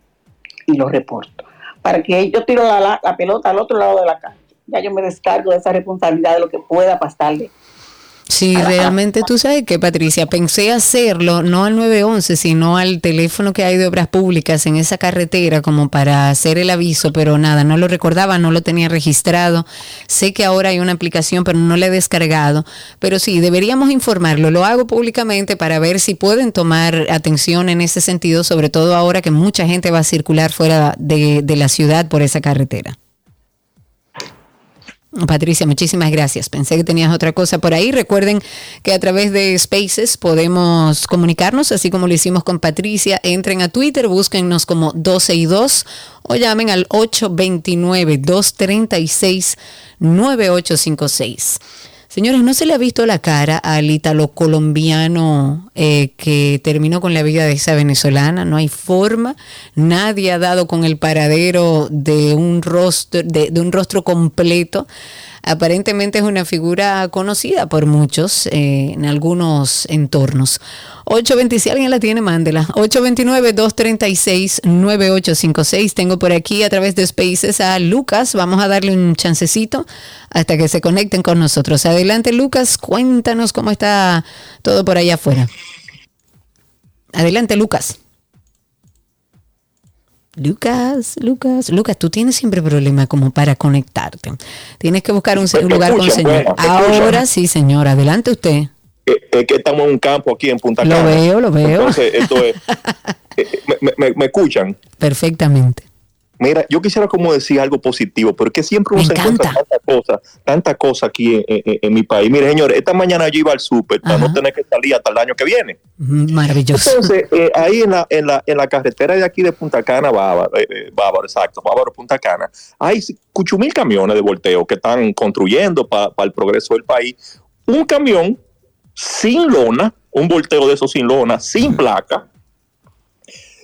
y lo reporto. Para que yo tiro la, la, la pelota al otro lado de la calle. Ya yo me descargo de esa responsabilidad de lo que pueda pasarle Sí, realmente tú sabes que Patricia, pensé hacerlo no al 911, sino al teléfono que hay de obras públicas en esa carretera como para hacer el aviso, pero nada, no lo recordaba, no lo tenía registrado. Sé que ahora hay una aplicación, pero no la he descargado. Pero sí, deberíamos informarlo. Lo hago públicamente para ver si pueden tomar atención en ese sentido, sobre todo ahora que mucha gente va a circular fuera de, de la ciudad por esa carretera. Patricia, muchísimas gracias. Pensé que tenías otra cosa por ahí. Recuerden que a través de Spaces podemos comunicarnos, así como lo hicimos con Patricia. Entren a Twitter, búsquennos como 12 y 2 o llamen al 829-236-9856. Señores, ¿no se le ha visto la cara al ítalo colombiano eh, que terminó con la vida de esa venezolana? No hay forma. Nadie ha dado con el paradero de un rostro, de, de un rostro completo. Aparentemente es una figura conocida por muchos eh, en algunos entornos. 820, si alguien la tiene, mándela. 829-236-9856. Tengo por aquí a través de Spaces a Lucas. Vamos a darle un chancecito hasta que se conecten con nosotros. Adelante, Lucas. Cuéntanos cómo está todo por allá afuera. Adelante, Lucas. Lucas, Lucas, Lucas, tú tienes siempre problemas como para conectarte. Tienes que buscar un, lugar con escuchan, bueno, me Ahora sí, señor. Adelante usted. Es Eh, que estamos en un campo aquí en Punta Lo Cana. veo, lo veo. Entonces, esto es. *laughs* eh, me, me- me escuchan. Perfectamente. Mira, yo quisiera como decir algo positivo, porque siempre uno se encuentra tanta cosa, tanta cosa aquí en, en- en mi país. Mire, señores, esta mañana yo iba al súper para no tener que salir hasta el año que viene. Mm, Maravilloso. Entonces, eh, ahí en la, en, la, en la carretera de aquí de Punta Cana, Bávaro, eh, eh, Bávaro, exacto, Bávaro, Punta Cana, hay cuchumil camiones de volteo que están construyendo para el progreso del país. Un camión sin lona, un volteo de esos sin lona, sin placa,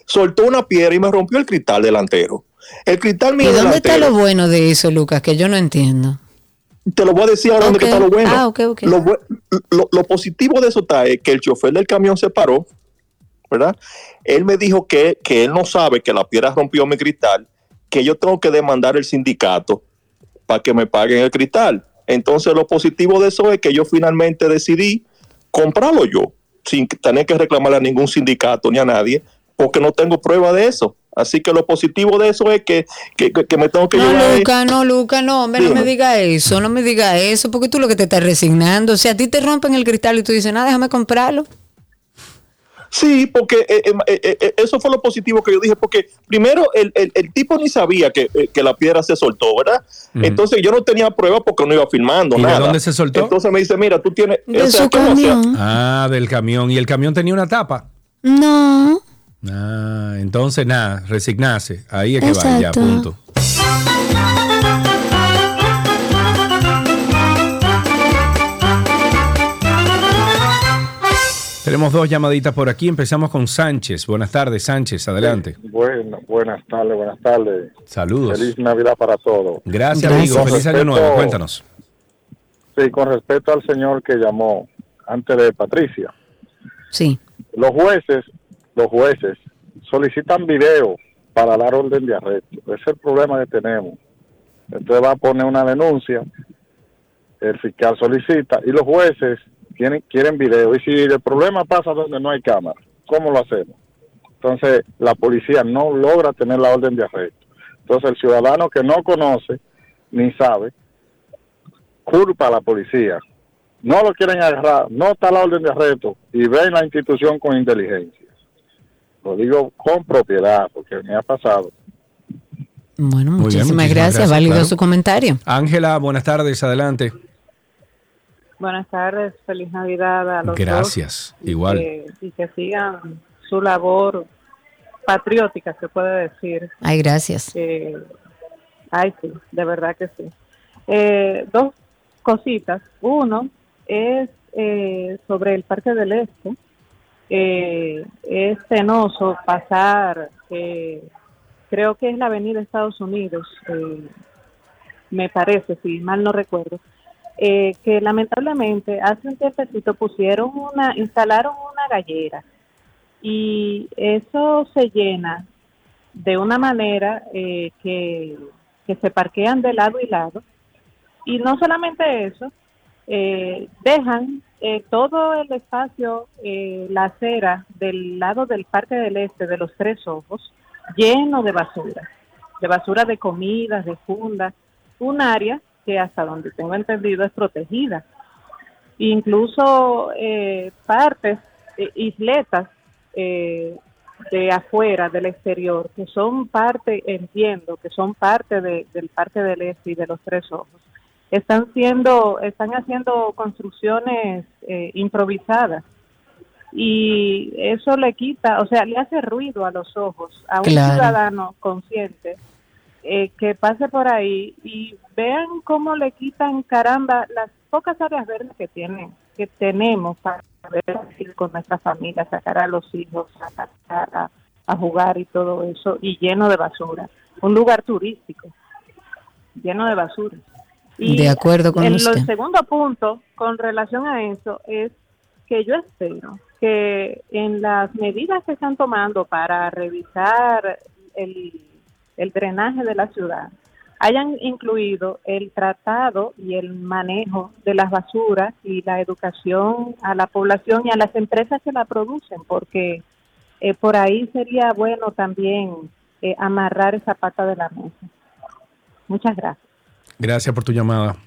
soltó una piedra y me rompió el cristal delantero. El cristal ¿Y dónde está lo bueno de eso, Lucas? Que yo no entiendo. te lo voy a decir ahora donde Ok. está lo bueno. Ah, ok, ok. Lo, bue- lo- lo positivo de eso está es que el chofer del camión se paró, ¿verdad? Él me dijo que, que él no sabe que la piedra rompió mi cristal, que yo tengo que demandar el sindicato para que me paguen el cristal. Entonces lo positivo de eso es que yo finalmente decidí comprarlo yo, sin tener que reclamarle a ningún sindicato ni a nadie, porque no tengo prueba de eso. Así que lo positivo de eso es que, que, que- me tengo que No, llevar... Luca, no, Luca, no, hombre, no me diga eso, no me diga eso, porque tú lo que te estás resignando. O sea, a ti te rompen el cristal y tú dices, nada, déjame comprarlo. Sí, porque eh, eh, eh, eso fue lo positivo que yo dije, porque primero el, el- el tipo ni sabía que, eh, que la piedra se soltó, ¿verdad? Entonces yo no tenía prueba porque no iba filmando ¿Y de nada. dónde se soltó? Entonces me dice, mira, tú tienes... De o sea, su camión. Ah, del camión. ¿Y el camión tenía una tapa? No. Ah, entonces nada, resignarse. Ahí es que va, ya, Exacto. punto. Tenemos dos llamaditas por aquí. Empezamos con Sánchez. Buenas tardes, Sánchez. Adelante. Bueno, buenas tardes, buenas tardes. Saludos. Feliz Navidad para todos. Gracias, amigo. Con Feliz año nuevo. Cuéntanos. Sí, con respecto al señor que llamó antes de Patricia. Sí. Los jueces, los jueces solicitan video para dar orden de arresto. Ese es el problema que tenemos. Entonces va a poner una denuncia, el fiscal solicita y los jueces quieren video. Y si el problema pasa donde no hay cámara, ¿cómo lo hacemos? Entonces la policía no logra tener la orden de arresto. Entonces el ciudadano que no conoce ni sabe, culpa a la policía. No lo quieren agarrar, no está la orden de arresto y ven la institución con inteligencia. Lo digo con propiedad porque me ha pasado. Bueno, Muy bien, muchísimas, muchísimas gracias. gracias, Válido claro. su comentario. Ángela, buenas tardes. Adelante. Buenas tardes, feliz Navidad a los Gracias. dos. Y Igual. que- y que sigan su labor patriótica, se puede decir. Ay, gracias. Eh, ay, sí, de verdad que sí. Eh, dos cositas. Uno es eh, sobre el Parque del Este. Eh, es penoso pasar, eh, creo que es la avenida Estados Unidos, eh, me parece, si mal no recuerdo, eh, que lamentablemente hace un tiempecito pusieron una, instalaron una gallera y eso se llena de una manera eh, que, que se parquean de lado y lado. Y no solamente eso, eh, dejan eh, todo el espacio, eh, la acera del lado del Parque del Este de los Tres Ojos, lleno de basura, de basura de comidas, de fundas, un área que hasta donde tengo entendido es protegida. Incluso eh, partes, eh, isletas eh, de afuera, del exterior, que son parte, entiendo, que son parte de- del Parque del Este y de los Tres Ojos, están siendo, están haciendo construcciones eh, improvisadas y eso le quita, o sea, le hace ruido a los ojos a un Claro. ciudadano consciente eh, que pase por ahí y vean cómo le quitan caramba las pocas áreas verdes que tienen, que tenemos para poder ir con nuestra familia, sacar a los hijos, sacar a, a jugar y todo eso, y lleno de basura. Un lugar turístico, lleno de basura. Y De acuerdo con el, usted. el segundo punto con relación a eso es que yo espero que en las medidas que están tomando para revisar el, el drenaje de la ciudad hayan incluido el tratado y el manejo de las basuras y la educación a la población y a las empresas que la producen, porque eh, por ahí sería bueno también eh, amarrar esa pata de la mesa. Muchas gracias. Gracias por tu llamada.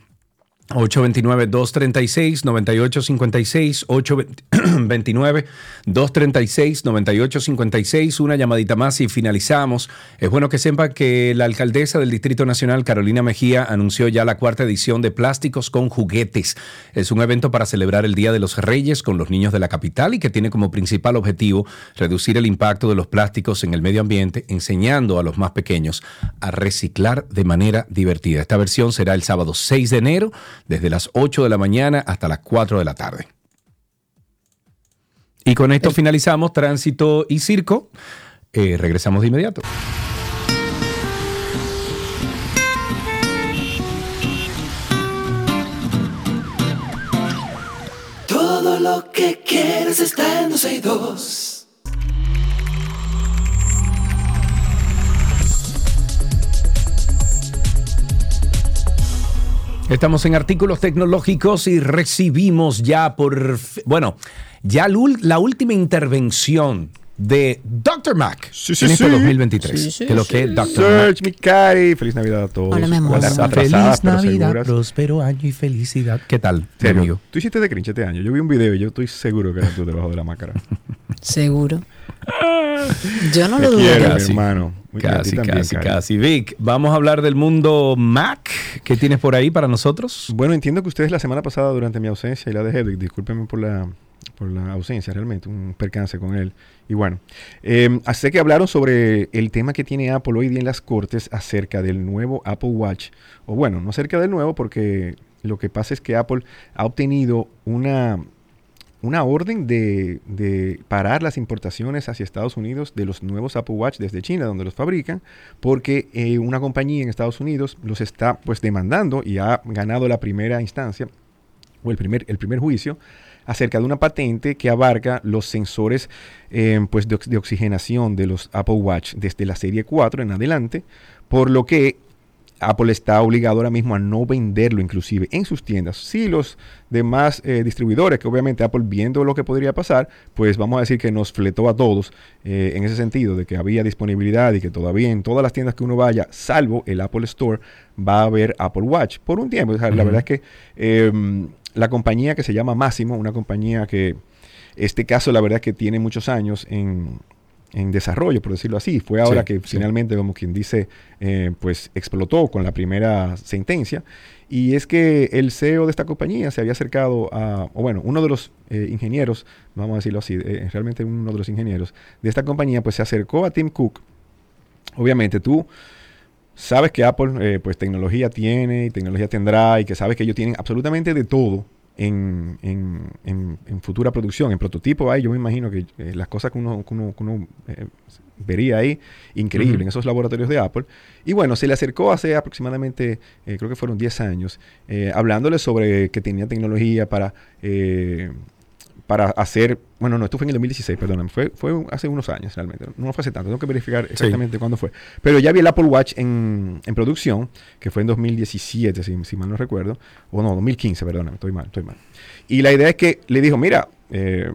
829-236-9856, 829-236-9856, *clears throat* una llamadita más y finalizamos. Es bueno que sepan que la alcaldesa del Distrito Nacional, Carolina Mejía, anunció ya la cuarta edición de Plásticos con Juguetes. Es un evento para celebrar el Día de los Reyes con los niños de la capital y que tiene como principal objetivo reducir el impacto de los plásticos en el medio ambiente, enseñando a los más pequeños a reciclar de manera divertida. Esta versión será el sábado 6 de enero, desde las 8 de la mañana hasta las 4 de la tarde. Y con esto finalizamos tránsito y circo. Eh, regresamos de inmediato. Todo lo que quieras está en dos. Estamos en artículos tecnológicos y recibimos ya por, bueno, ya la última intervención de Dr. Mac Sí, sí, en este sí. 2023. Sí, sí, que lo que sí. es Dr. Search, Mac. mi cari. Feliz Navidad a todos. Hola, mi amor. Feliz Navidad, próspero año y felicidad. ¿Qué tal, Serio, amigo? Tú hiciste de cringe este año. Yo vi un video y yo estoy seguro que eras tú debajo de la máscara. *laughs* Seguro. *laughs* Yo no Te lo dudo. mi hermano. Muy bien, Casi, también, casi, Cari. casi. Vic, vamos a hablar del mundo Mac. ¿Qué tienes por ahí para nosotros? Bueno, entiendo que ustedes la semana pasada, durante mi ausencia y la de Hedwig, discúlpenme por la, por la ausencia realmente, un percance con él. Y bueno, eh, sé que hablaron sobre el tema que tiene Apple hoy día en las cortes acerca del nuevo Apple Watch. O bueno, no acerca del nuevo, porque lo que pasa es que Apple ha obtenido una, una orden de, de parar las importaciones hacia Estados Unidos de los nuevos Apple Watch desde China, donde los fabrican, porque eh, una compañía en Estados Unidos los está pues demandando y ha ganado la primera instancia o el primer, el primer juicio acerca de una patente que abarca los sensores eh, pues de, ox- de oxigenación de los Apple Watch desde la serie 4 en adelante, por lo que Apple está obligado ahora mismo a no venderlo inclusive en sus tiendas. Si los demás eh, distribuidores, que obviamente Apple viendo lo que podría pasar, pues vamos a decir que nos fletó a todos eh, en ese sentido, de que había disponibilidad y que todavía en todas las tiendas que uno vaya, salvo el Apple Store, va a haber Apple Watch por un tiempo. O sea, La verdad es que eh, la compañía que se llama Máximo, una compañía que este caso la verdad es que tiene muchos años en, en desarrollo, por decirlo así. Fue ahora Sí, que sí. finalmente, como quien dice, eh, pues explotó con la primera sentencia. Y es que el CEO de esta compañía se había acercado a, o bueno, uno de los eh, ingenieros, vamos a decirlo así, eh, realmente uno de los ingenieros de esta compañía, pues se acercó a Tim Cook. Obviamente tú sabes que Apple eh, pues tecnología tiene y tecnología tendrá y que sabes que ellos tienen absolutamente de todo en, en- en- en futura producción, en prototipo hay, yo me imagino que eh, las cosas que uno, que uno- que uno, eh, vería ahí, increíble, en esos laboratorios de Apple. Y bueno, se le acercó hace aproximadamente, eh, creo que fueron 10 años, hablándole sobre que tenía tecnología para... para hacer, bueno, no, esto fue en el 2016, perdóname, fue, fue hace unos años realmente, no fue hace tanto, tengo que verificar exactamente cuándo fue. Pero ya vi el Apple Watch en, en producción, que fue en 2017, si, si mal no recuerdo, o no, 2015, perdóname, estoy mal, estoy mal. Y la idea es que le dijo, mira, eh,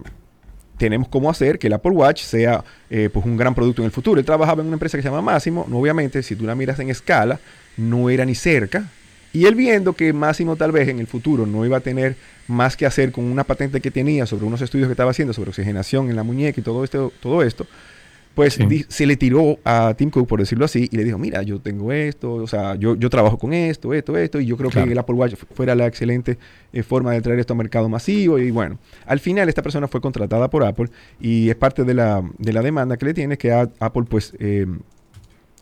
tenemos cómo hacer que el Apple Watch sea eh, pues un gran producto en el futuro. Él trabajaba en una empresa que se llama Máximo, no, obviamente, si tú la miras en escala, no era ni cerca. Y él viendo que Máximo tal vez en el futuro no iba a tener más que hacer con una patente que tenía sobre unos estudios que estaba haciendo sobre oxigenación en la muñeca y todo esto, todo esto pues se le tiró a Tim Cook, por decirlo así, y le dijo, mira, yo tengo esto, o sea, yo, yo trabajo con esto, esto, esto, y yo creo Claro. que el Apple Watch fu- fuera la excelente eh, forma de traer esto a mercado masivo, y bueno, al final esta persona fue contratada por Apple, y es parte de la, de la demanda que le tiene, que a- Apple pues... eh,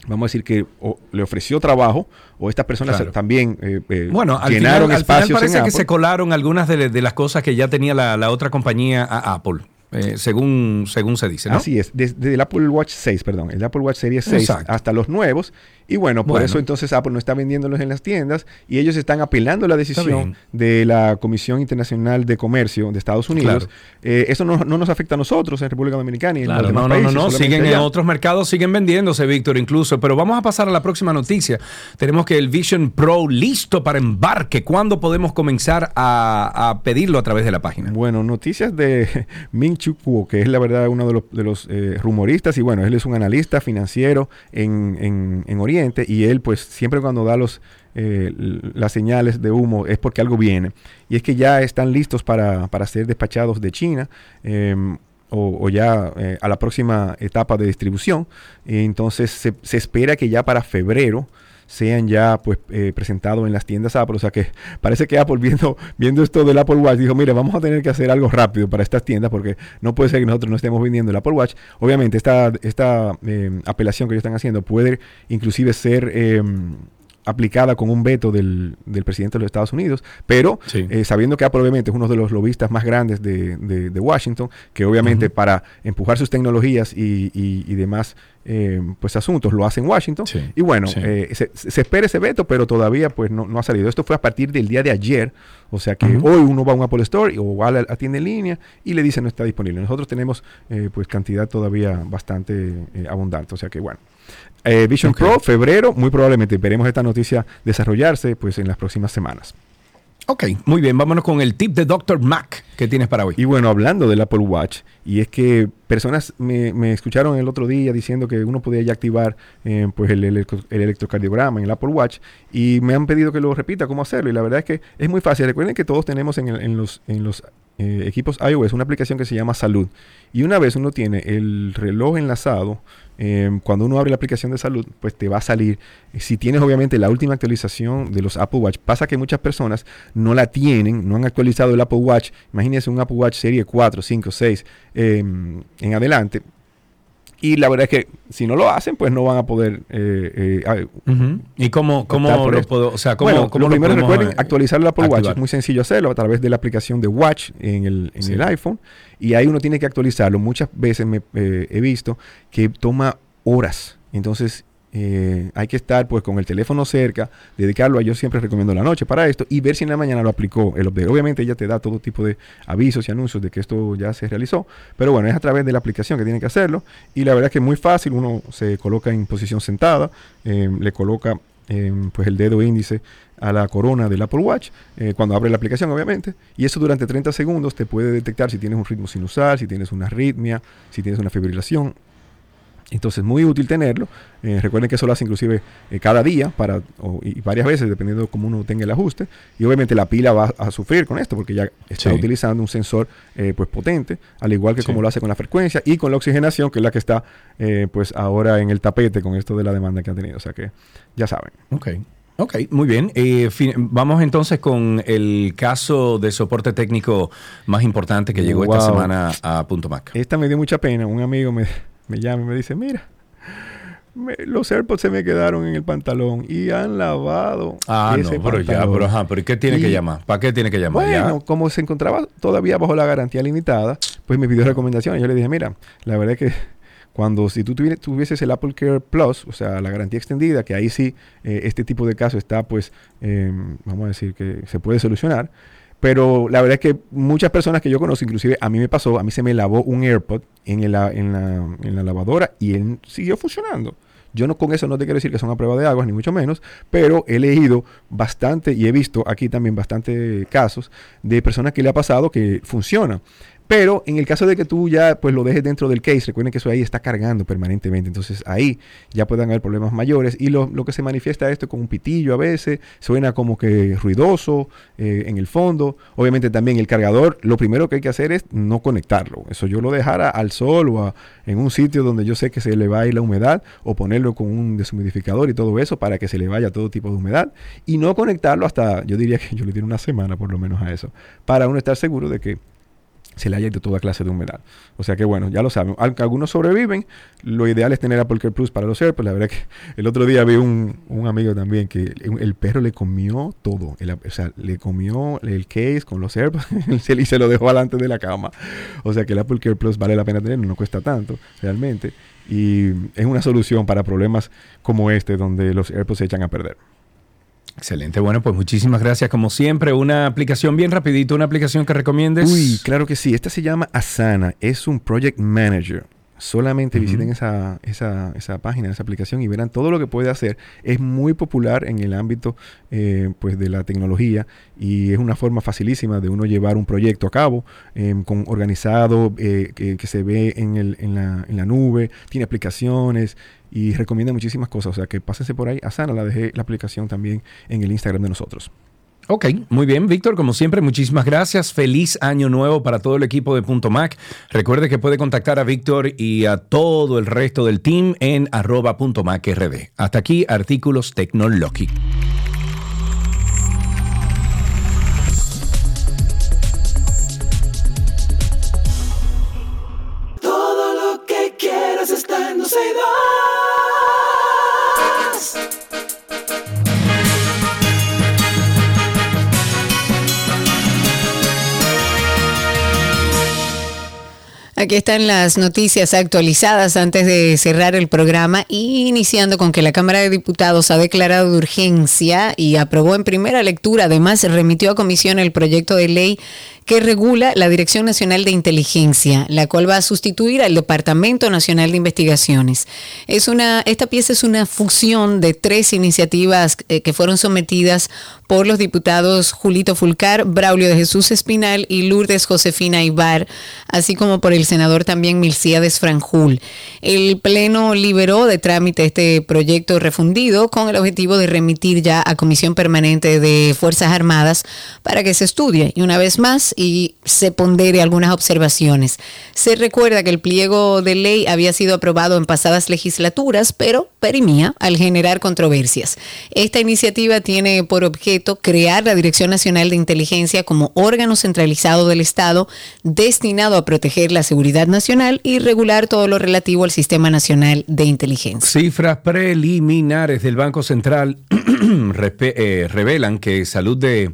Vamos a decir que o le ofreció trabajo o estas personas Claro. también eh, eh, Bueno, al llenaron final, al final espacios parece en que Apple. se colaron algunas de, de las cosas que ya tenía la, la otra compañía a Apple, eh, según, según se dice, ¿no? Así es, desde el Apple Watch 6, perdón, el Apple Watch Series 6 Exacto. hasta los nuevos. Y bueno, por Bueno. eso entonces Apple no está vendiéndolos en las tiendas y ellos están apelando la decisión de la Comisión Internacional de Comercio de Estados Unidos. Claro. Eh, eso no, no nos afecta a nosotros en República Dominicana y en los demás no, no, no, no, siguen en otros mercados, siguen vendiéndose, Víctor, incluso. Pero vamos a pasar a la próxima noticia. Tenemos que el Vision Pro listo para embarque. ¿Cuándo podemos comenzar a, a pedirlo a través de la página? Bueno, noticias de *laughs* Ming Chu Kuo, que es la verdad uno de los, de los eh, rumoristas, y bueno, él es un analista financiero en, en- en Oriente, y él pues siempre cuando da los, eh, las señales de humo es porque algo viene. Y es que ya están listos para, para ser despachados de China. em, o, ya eh, a la próxima etapa de distribución. Entonces se espera que ya para febrero sean ya pues eh, presentados en las tiendas Apple. O sea que parece que Apple viendo, viendo esto del Apple Watch dijo, mire, vamos a tener que hacer algo rápido para estas tiendas porque no puede ser que nosotros no estemos vendiendo el Apple Watch. Obviamente esta, esta eh, apelación que ellos están haciendo puede inclusive ser... aplicada con un veto del, del presidente de los Estados Unidos, pero eh, sabiendo que Apple obviamente es uno de los lobistas más grandes de, de- de Washington, que obviamente para empujar sus tecnologías y, y- y demás eh, pues asuntos lo hace en Washington. Y bueno, Sí. eh, se, se espera ese veto, pero todavía pues no, no ha salido. Esto fue a partir del día de ayer, o sea que hoy uno va a un Apple Store o va a la, a tienda en línea y le dice no está disponible. Nosotros tenemos eh, pues cantidad todavía bastante abundante, o sea que bueno. Eh, Vision Pro, febrero, muy probablemente veremos esta noticia desarrollarse pues en las próximas semanas. Ok, muy bien, vámonos con el tip de Dr. Mac que tienes para hoy. Y bueno, hablando del Apple Watch, y es que personas me, me escucharon el otro día diciendo que uno podía ya activar eh, pues el, electro- el electrocardiograma en el Apple Watch y me han pedido que lo repita cómo hacerlo. Y la verdad es que es muy fácil. Recuerden que todos tenemos en, el- en los, en los eh, equipos iOS una aplicación que se llama Salud. Y una vez uno tiene el reloj enlazado, eh, cuando uno abre la aplicación de salud, pues te va a salir. Si tienes obviamente la última actualización de los Apple Watch, pasa que muchas personas no la tienen, no han actualizado el Apple Watch. Imagínense un Apple Watch serie 4, 5, 6 eh, en adelante. Y la verdad es que si no lo hacen, pues no van a poder. eh, eh, Ujú. ¿Y cómo, cómo lo puedo, o sea, cómo, bueno, cómo lo primero recuerden eh, actualizar el Apple Watch. Es muy sencillo hacerlo a través de la aplicación de Watch en el, en Sí. el iPhone. Y ahí uno tiene que actualizarlo. Muchas veces me, eh, he visto que toma horas. Entonces eh, hay que estar pues con el teléfono cerca, dedicarlo a yo siempre recomiendo la noche para esto y ver si en la mañana lo aplicó el update. Obviamente ella te da todo tipo de avisos y anuncios de que esto ya se realizó, pero bueno, es a través de la aplicación que tiene que hacerlo y la verdad es que es muy fácil, uno se coloca en posición sentada, eh, le coloca eh, pues el dedo índice a la corona del Apple Watch eh, cuando abre la aplicación obviamente y eso durante 30 segundos te puede detectar si tienes un ritmo sinusal, si tienes una arritmia, si tienes una fibrilación entonces, muy útil tenerlo. Eh, recuerden que eso lo hace inclusive eh, cada día para, o- y varias veces, dependiendo de cómo uno tenga el ajuste. Y obviamente la pila va a sufrir con esto porque ya está Sí. utilizando un sensor eh, pues potente, al igual que Sí. como lo hace con la frecuencia y con la oxigenación, que es la que está eh, pues ahora en el tapete con esto de la demanda que ha tenido. O sea que ya saben. Ok. Ok, muy bien. Eh, vamos entonces con el caso de soporte técnico más importante que llegó esta semana a Punto Mac. Esta me dio mucha pena. Un amigo me, me llama y me dice, mira, me- los AirPods se me quedaron en el pantalón y han lavado. Ah, ese no, pero ya, pantalón". pero ajá, pero ¿y qué tiene que llamar? ¿Para qué tiene que llamar? Bueno, Ya. como se encontraba todavía bajo la garantía limitada, pues me pidió recomendaciones. Yo le dije, mira, la verdad es que cuando si tú tuvi- tuvieses el Apple Care Plus, o sea, la garantía extendida, que ahí sí eh, este tipo de caso está, pues, eh, vamos a decir que se puede solucionar. Pero la verdad es que muchas personas que yo conozco, inclusive a mí me pasó, a mí se me lavó un AirPod en, la lavadora y él siguió funcionando. Yo no con eso no te quiero decir que son a prueba de aguas, ni mucho menos, pero he leído bastante y he visto aquí también bastante casos de personas que le ha pasado que funciona. Pero en el caso de que tú ya pues lo dejes dentro del case, recuerden que eso ahí está cargando permanentemente. Entonces ahí ya pueden haber problemas mayores. Y lo, lo que se manifiesta esto con un pitillo a veces, suena como que ruidoso eh, en el fondo. Obviamente también el cargador, lo primero que hay que hacer es no conectarlo. Eso yo lo dejara al sol o a- en un sitio donde yo sé que se le va a ir la humedad o ponerlo con un deshumidificador y todo eso para que se le vaya todo tipo de humedad. Y no conectarlo hasta, yo diría que *laughs* yo le diría una semana por lo menos a eso, para uno estar seguro de que se le haya ido toda clase de humedad. O sea que bueno, ya lo saben. Aunque algunos sobreviven, lo ideal es tener Apple Care Plus para los AirPods. La verdad que *laughs* el otro día vi un, un amigo también que el, perro le comió todo. El- o sea, le comió el case con los AirPods *laughs* y se lo dejó delante de la cama. O sea que el Apple Care Plus vale la pena tenerlo, no cuesta tanto realmente. Y es una solución para problemas como este, donde los AirPods se echan a perder. Excelente, bueno, pues muchísimas gracias. Como siempre, una aplicación bien rapidito, una aplicación que recomiendes. Uy, claro que sí. Esta se llama Asana. Es un project manager. Solamente visiten esa, esa, esa página, esa aplicación y verán todo lo que puede hacer. Es muy popular en el ámbito eh, pues de la tecnología y es una forma facilísima de uno llevar un proyecto a cabo, eh, con organizado, eh, que, que se ve en, el, en, la, en la nube, tiene aplicaciones y recomienda muchísimas cosas. O sea que pásense por ahí. Asana, la dejé la aplicación también en el Instagram de nosotros. Ok, muy bien, Víctor, como siempre, muchísimas gracias. Feliz año nuevo para todo el equipo de Punto Mac. Recuerde que puede contactar a Víctor y a todo el resto del team en arroba punto Mac RD. Hasta aquí, artículos Tecnologi. Aquí están las noticias actualizadas antes de cerrar el programa iniciando con que la Cámara de Diputados ha declarado de urgencia y aprobó en primera lectura, además remitió a comisión el proyecto de ley que regula la Dirección Nacional de Inteligencia, la cual va a sustituir al Departamento Nacional de Investigaciones. Es una, esta pieza es una fusión de tres iniciativas eh, que fueron sometidas por los diputados Julito Fulcar, Braulio de Jesús Espinal y Lourdes Josefina Ibar, así como por el senador también Milciades Franjul. El Pleno liberó de trámite este proyecto refundido con el objetivo de remitir ya a Comisión Permanente de Fuerzas Armadas para que se estudie y una vez más y se pondere algunas observaciones. Se recuerda que el pliego de ley había sido aprobado en pasadas legislaturas, pero perimía al generar controversias. Esta iniciativa tiene por objeto crear la Dirección Nacional de Inteligencia como órgano centralizado del Estado destinado a proteger la seguridad nacional y regular todo lo relativo al Sistema Nacional de Inteligencia. Cifras preliminares del Banco Central *clears throat* eh, revelan que salud de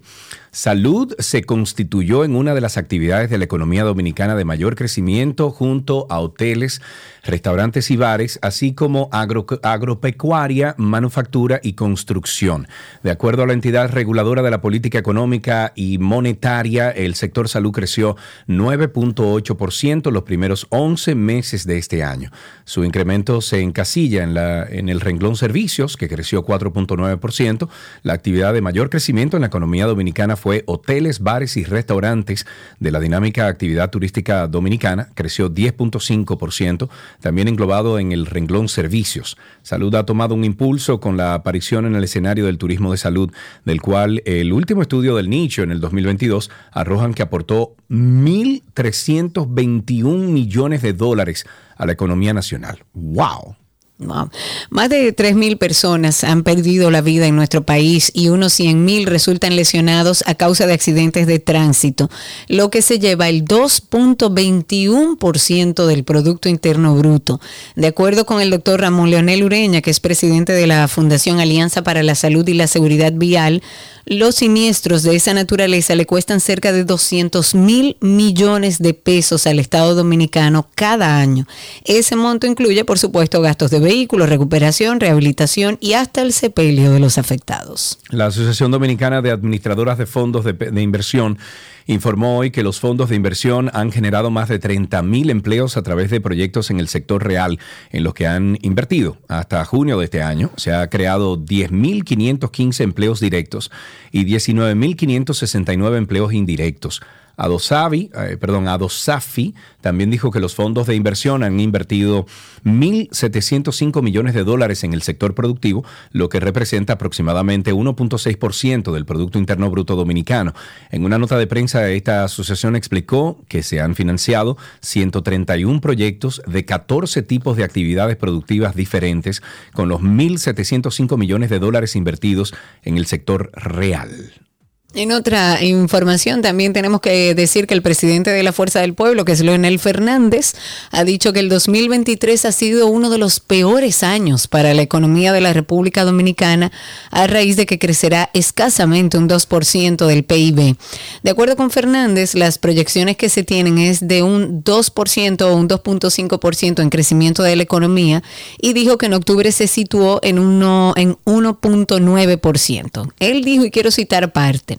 salud se constituyó en una de las actividades de la economía dominicana de mayor crecimiento junto a hoteles, restaurantes y bares, así como agro- agropecuaria, manufactura y construcción. De acuerdo a la entidad reguladora de la política económica y monetaria, el sector salud creció 9.8% en los primeros 11 meses de este año. Su incremento se encasilla en, la, en el renglón servicios, que creció 4.9%. La actividad de mayor crecimiento en la economía dominicana fue hoteles, bares y restaurantes de la dinámica actividad turística dominicana, creció 10.5%, también englobado en el renglón servicios. Salud ha tomado un impulso con la aparición en el escenario del turismo de salud, del cual el último estudio del nicho en el 2022 arrojan que aportó 1.321 millones de dólares a la economía nacional. ¡Wow! Wow. Más de 3.000 personas han perdido la vida en nuestro país y unos 100.000 resultan lesionados a causa de accidentes de tránsito, lo que se lleva el 2.21% del Producto Interno Bruto. De acuerdo con el doctor Ramón Leonel Ureña, que es presidente de la Fundación Alianza para la Salud y la Seguridad Vial, los siniestros de esa naturaleza le cuestan cerca de 200 mil millones de pesos al Estado Dominicano cada año. Ese monto incluye, por supuesto, gastos de vehículos, recuperación, rehabilitación y hasta el sepelio de los afectados. La Asociación Dominicana de Administradoras de Fondos de, de Inversión informó hoy que los fondos de inversión han generado más de 30 mil empleos a través de proyectos en el sector real en los que han invertido. Hasta junio de este año se ha creado 10.515 empleos directos y 19.569 empleos indirectos. Adosavi, eh, perdón, Adosafi también dijo que los fondos de inversión han invertido 1.705 millones de dólares en el sector productivo, lo que representa aproximadamente 1.6% del Producto Interno Bruto Dominicano. En una nota de prensa, esta asociación explicó que se han financiado 131 proyectos de 14 tipos de actividades productivas diferentes, con los 1.705 millones de dólares invertidos en el sector real. En otra información también tenemos que decir que el presidente de la Fuerza del Pueblo, que es Leonel Fernández, ha dicho que el 2023 ha sido uno de los peores años para la economía de la República Dominicana a raíz de que crecerá escasamente un 2% del PIB. De acuerdo con Fernández, las proyecciones que se tienen es de un 2% o un 2.5% en crecimiento de la economía y dijo que en octubre se situó en, uno, en 1.9%. Él dijo, y quiero citar parte,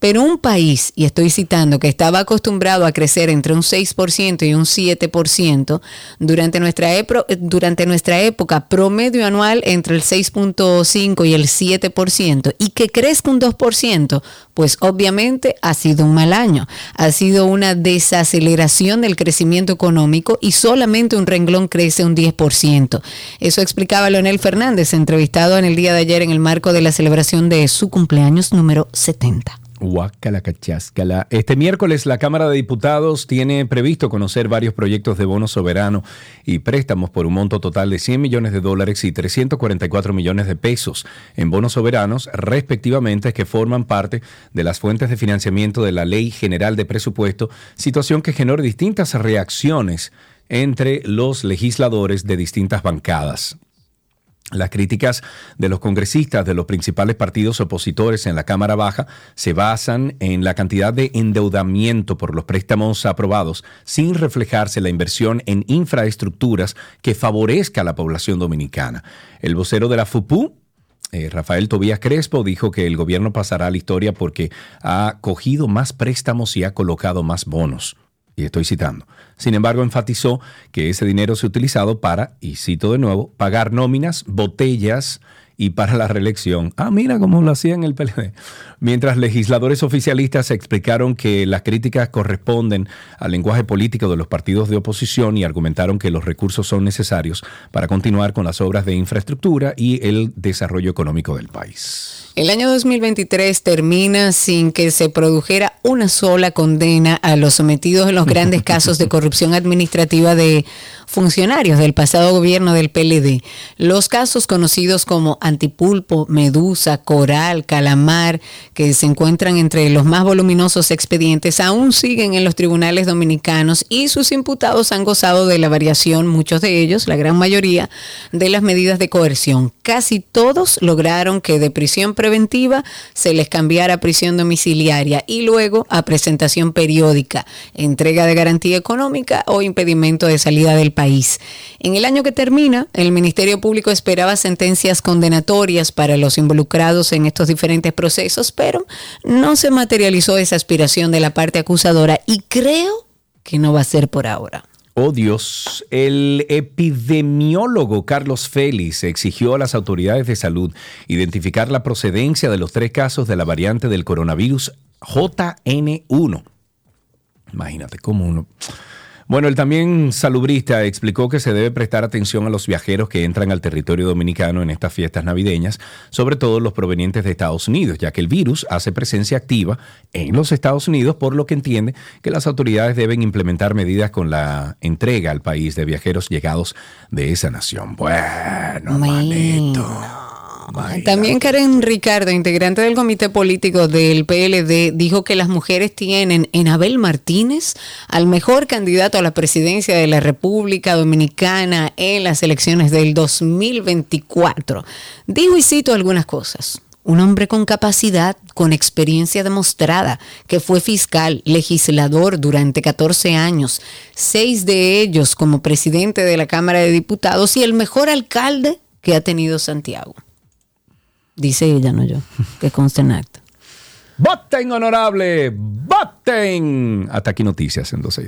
pero un país, y estoy citando, que estaba acostumbrado a crecer entre un 6% y un 7%, durante nuestra, epo- durante nuestra época promedio anual entre el 6.5 y el 7%, y que crezca un 2%, pues obviamente ha sido un mal año. Ha sido una desaceleración del crecimiento económico y solamente un renglón crece un 10%. Eso explicaba Leonel Fernández, entrevistado en el día de ayer en el marco de la celebración de su cumpleaños número 70. Cacháscala. Este miércoles la Cámara de Diputados tiene previsto conocer varios proyectos de bono soberano y préstamos por un monto total de 100 millones de dólares y 344 millones de pesos en bonos soberanos respectivamente que forman parte de las fuentes de financiamiento de la Ley General de Presupuesto, situación que generó distintas reacciones entre los legisladores de distintas bancadas. Las críticas de los congresistas de los principales partidos opositores en la Cámara Baja se basan en la cantidad de endeudamiento por los préstamos aprobados sin reflejarse la inversión en infraestructuras que favorezca a la población dominicana. El vocero de la FUPU, eh, Rafael Tobías Crespo dijo que el gobierno pasará a la historia porque ha cogido más préstamos y ha colocado más bonos. Y estoy citando. Sin embargo, enfatizó que ese dinero se ha utilizado para, y cito de nuevo, pagar nóminas, botellas y para la reelección. Ah, mira cómo lo hacían el PLD. Mientras legisladores oficialistas explicaron que las críticas corresponden al lenguaje político de los partidos de oposición y argumentaron que los recursos son necesarios para continuar con las obras de infraestructura y el desarrollo económico del país. El año 2023 termina sin que se produjera una sola condena a los sometidos en los grandes *laughs* casos de corrupción administrativa de funcionarios del pasado gobierno del PLD. Los casos conocidos como Antipulpo, Medusa, Coral, Calamar, que se encuentran entre los más voluminosos expedientes, aún siguen en los tribunales dominicanos y sus imputados han gozado de la variación, muchos de ellos, la gran mayoría, de las medidas de coerción. Casi todos lograron que de prisión preventiva se les cambiara a prisión domiciliaria y luego a presentación periódica, entrega de garantía económica o impedimento de salida del. En el año que termina, el Ministerio Público esperaba sentencias condenatorias para los involucrados en estos diferentes procesos, pero no se materializó esa aspiración de la parte acusadora y creo que no va a ser por ahora. Oh Dios, el epidemiólogo Carlos Félix exigió a las autoridades de salud identificar la procedencia de los tres casos de la variante del coronavirus JN1. Imagínate cómo uno... Bueno, el también salubrista explicó que se debe prestar atención a los viajeros que entran al territorio dominicano en estas fiestas navideñas, sobre todo los provenientes de Estados Unidos, ya que el virus hace presencia activa en los Estados Unidos, por lo que entiende que las autoridades deben implementar medidas con la entrega al país de viajeros llegados de esa nación. Bueno, manito. También Karen Ricardo, integrante del comité político del PLD, dijo que las mujeres tienen en Abel Martínez al mejor candidato a la presidencia de la República Dominicana en las elecciones del 2024. Dijo y cito algunas cosas. Un hombre con capacidad, con experiencia demostrada, que fue fiscal, legislador durante 14 años, seis de ellos como presidente de la Cámara de Diputados y el mejor alcalde que ha tenido Santiago. Dice ella, no yo, que conste en acta. ¡Voten, honorable! ¡Voten! Hasta aquí noticias en 12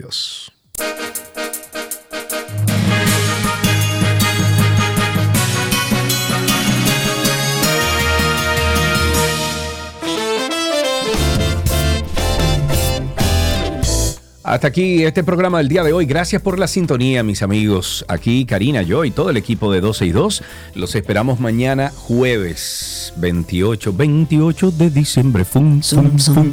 Hasta aquí este programa del día de hoy. Gracias por la sintonía, mis amigos. Aquí Karina, yo y todo el equipo de 12 y 2. Los esperamos mañana jueves 28, 28 de diciembre. Fum, fum, fum.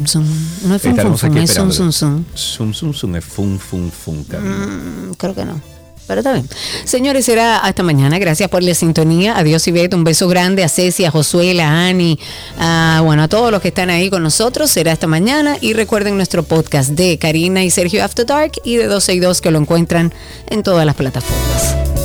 No es fum, aquí fum, es esperando. zum, zum. Zum, zum, zum, es fum, fum, fum, Karina. Mm, creo que no. Pero está bien. Señores, será hasta mañana. Gracias por la sintonía. Adiós y Un beso grande a Ceci, a Josué, a Ani, a, bueno, a todos los que están ahí con nosotros. Será hasta mañana. Y recuerden nuestro podcast de Karina y Sergio After Dark y de 12 y 2 que lo encuentran en todas las plataformas.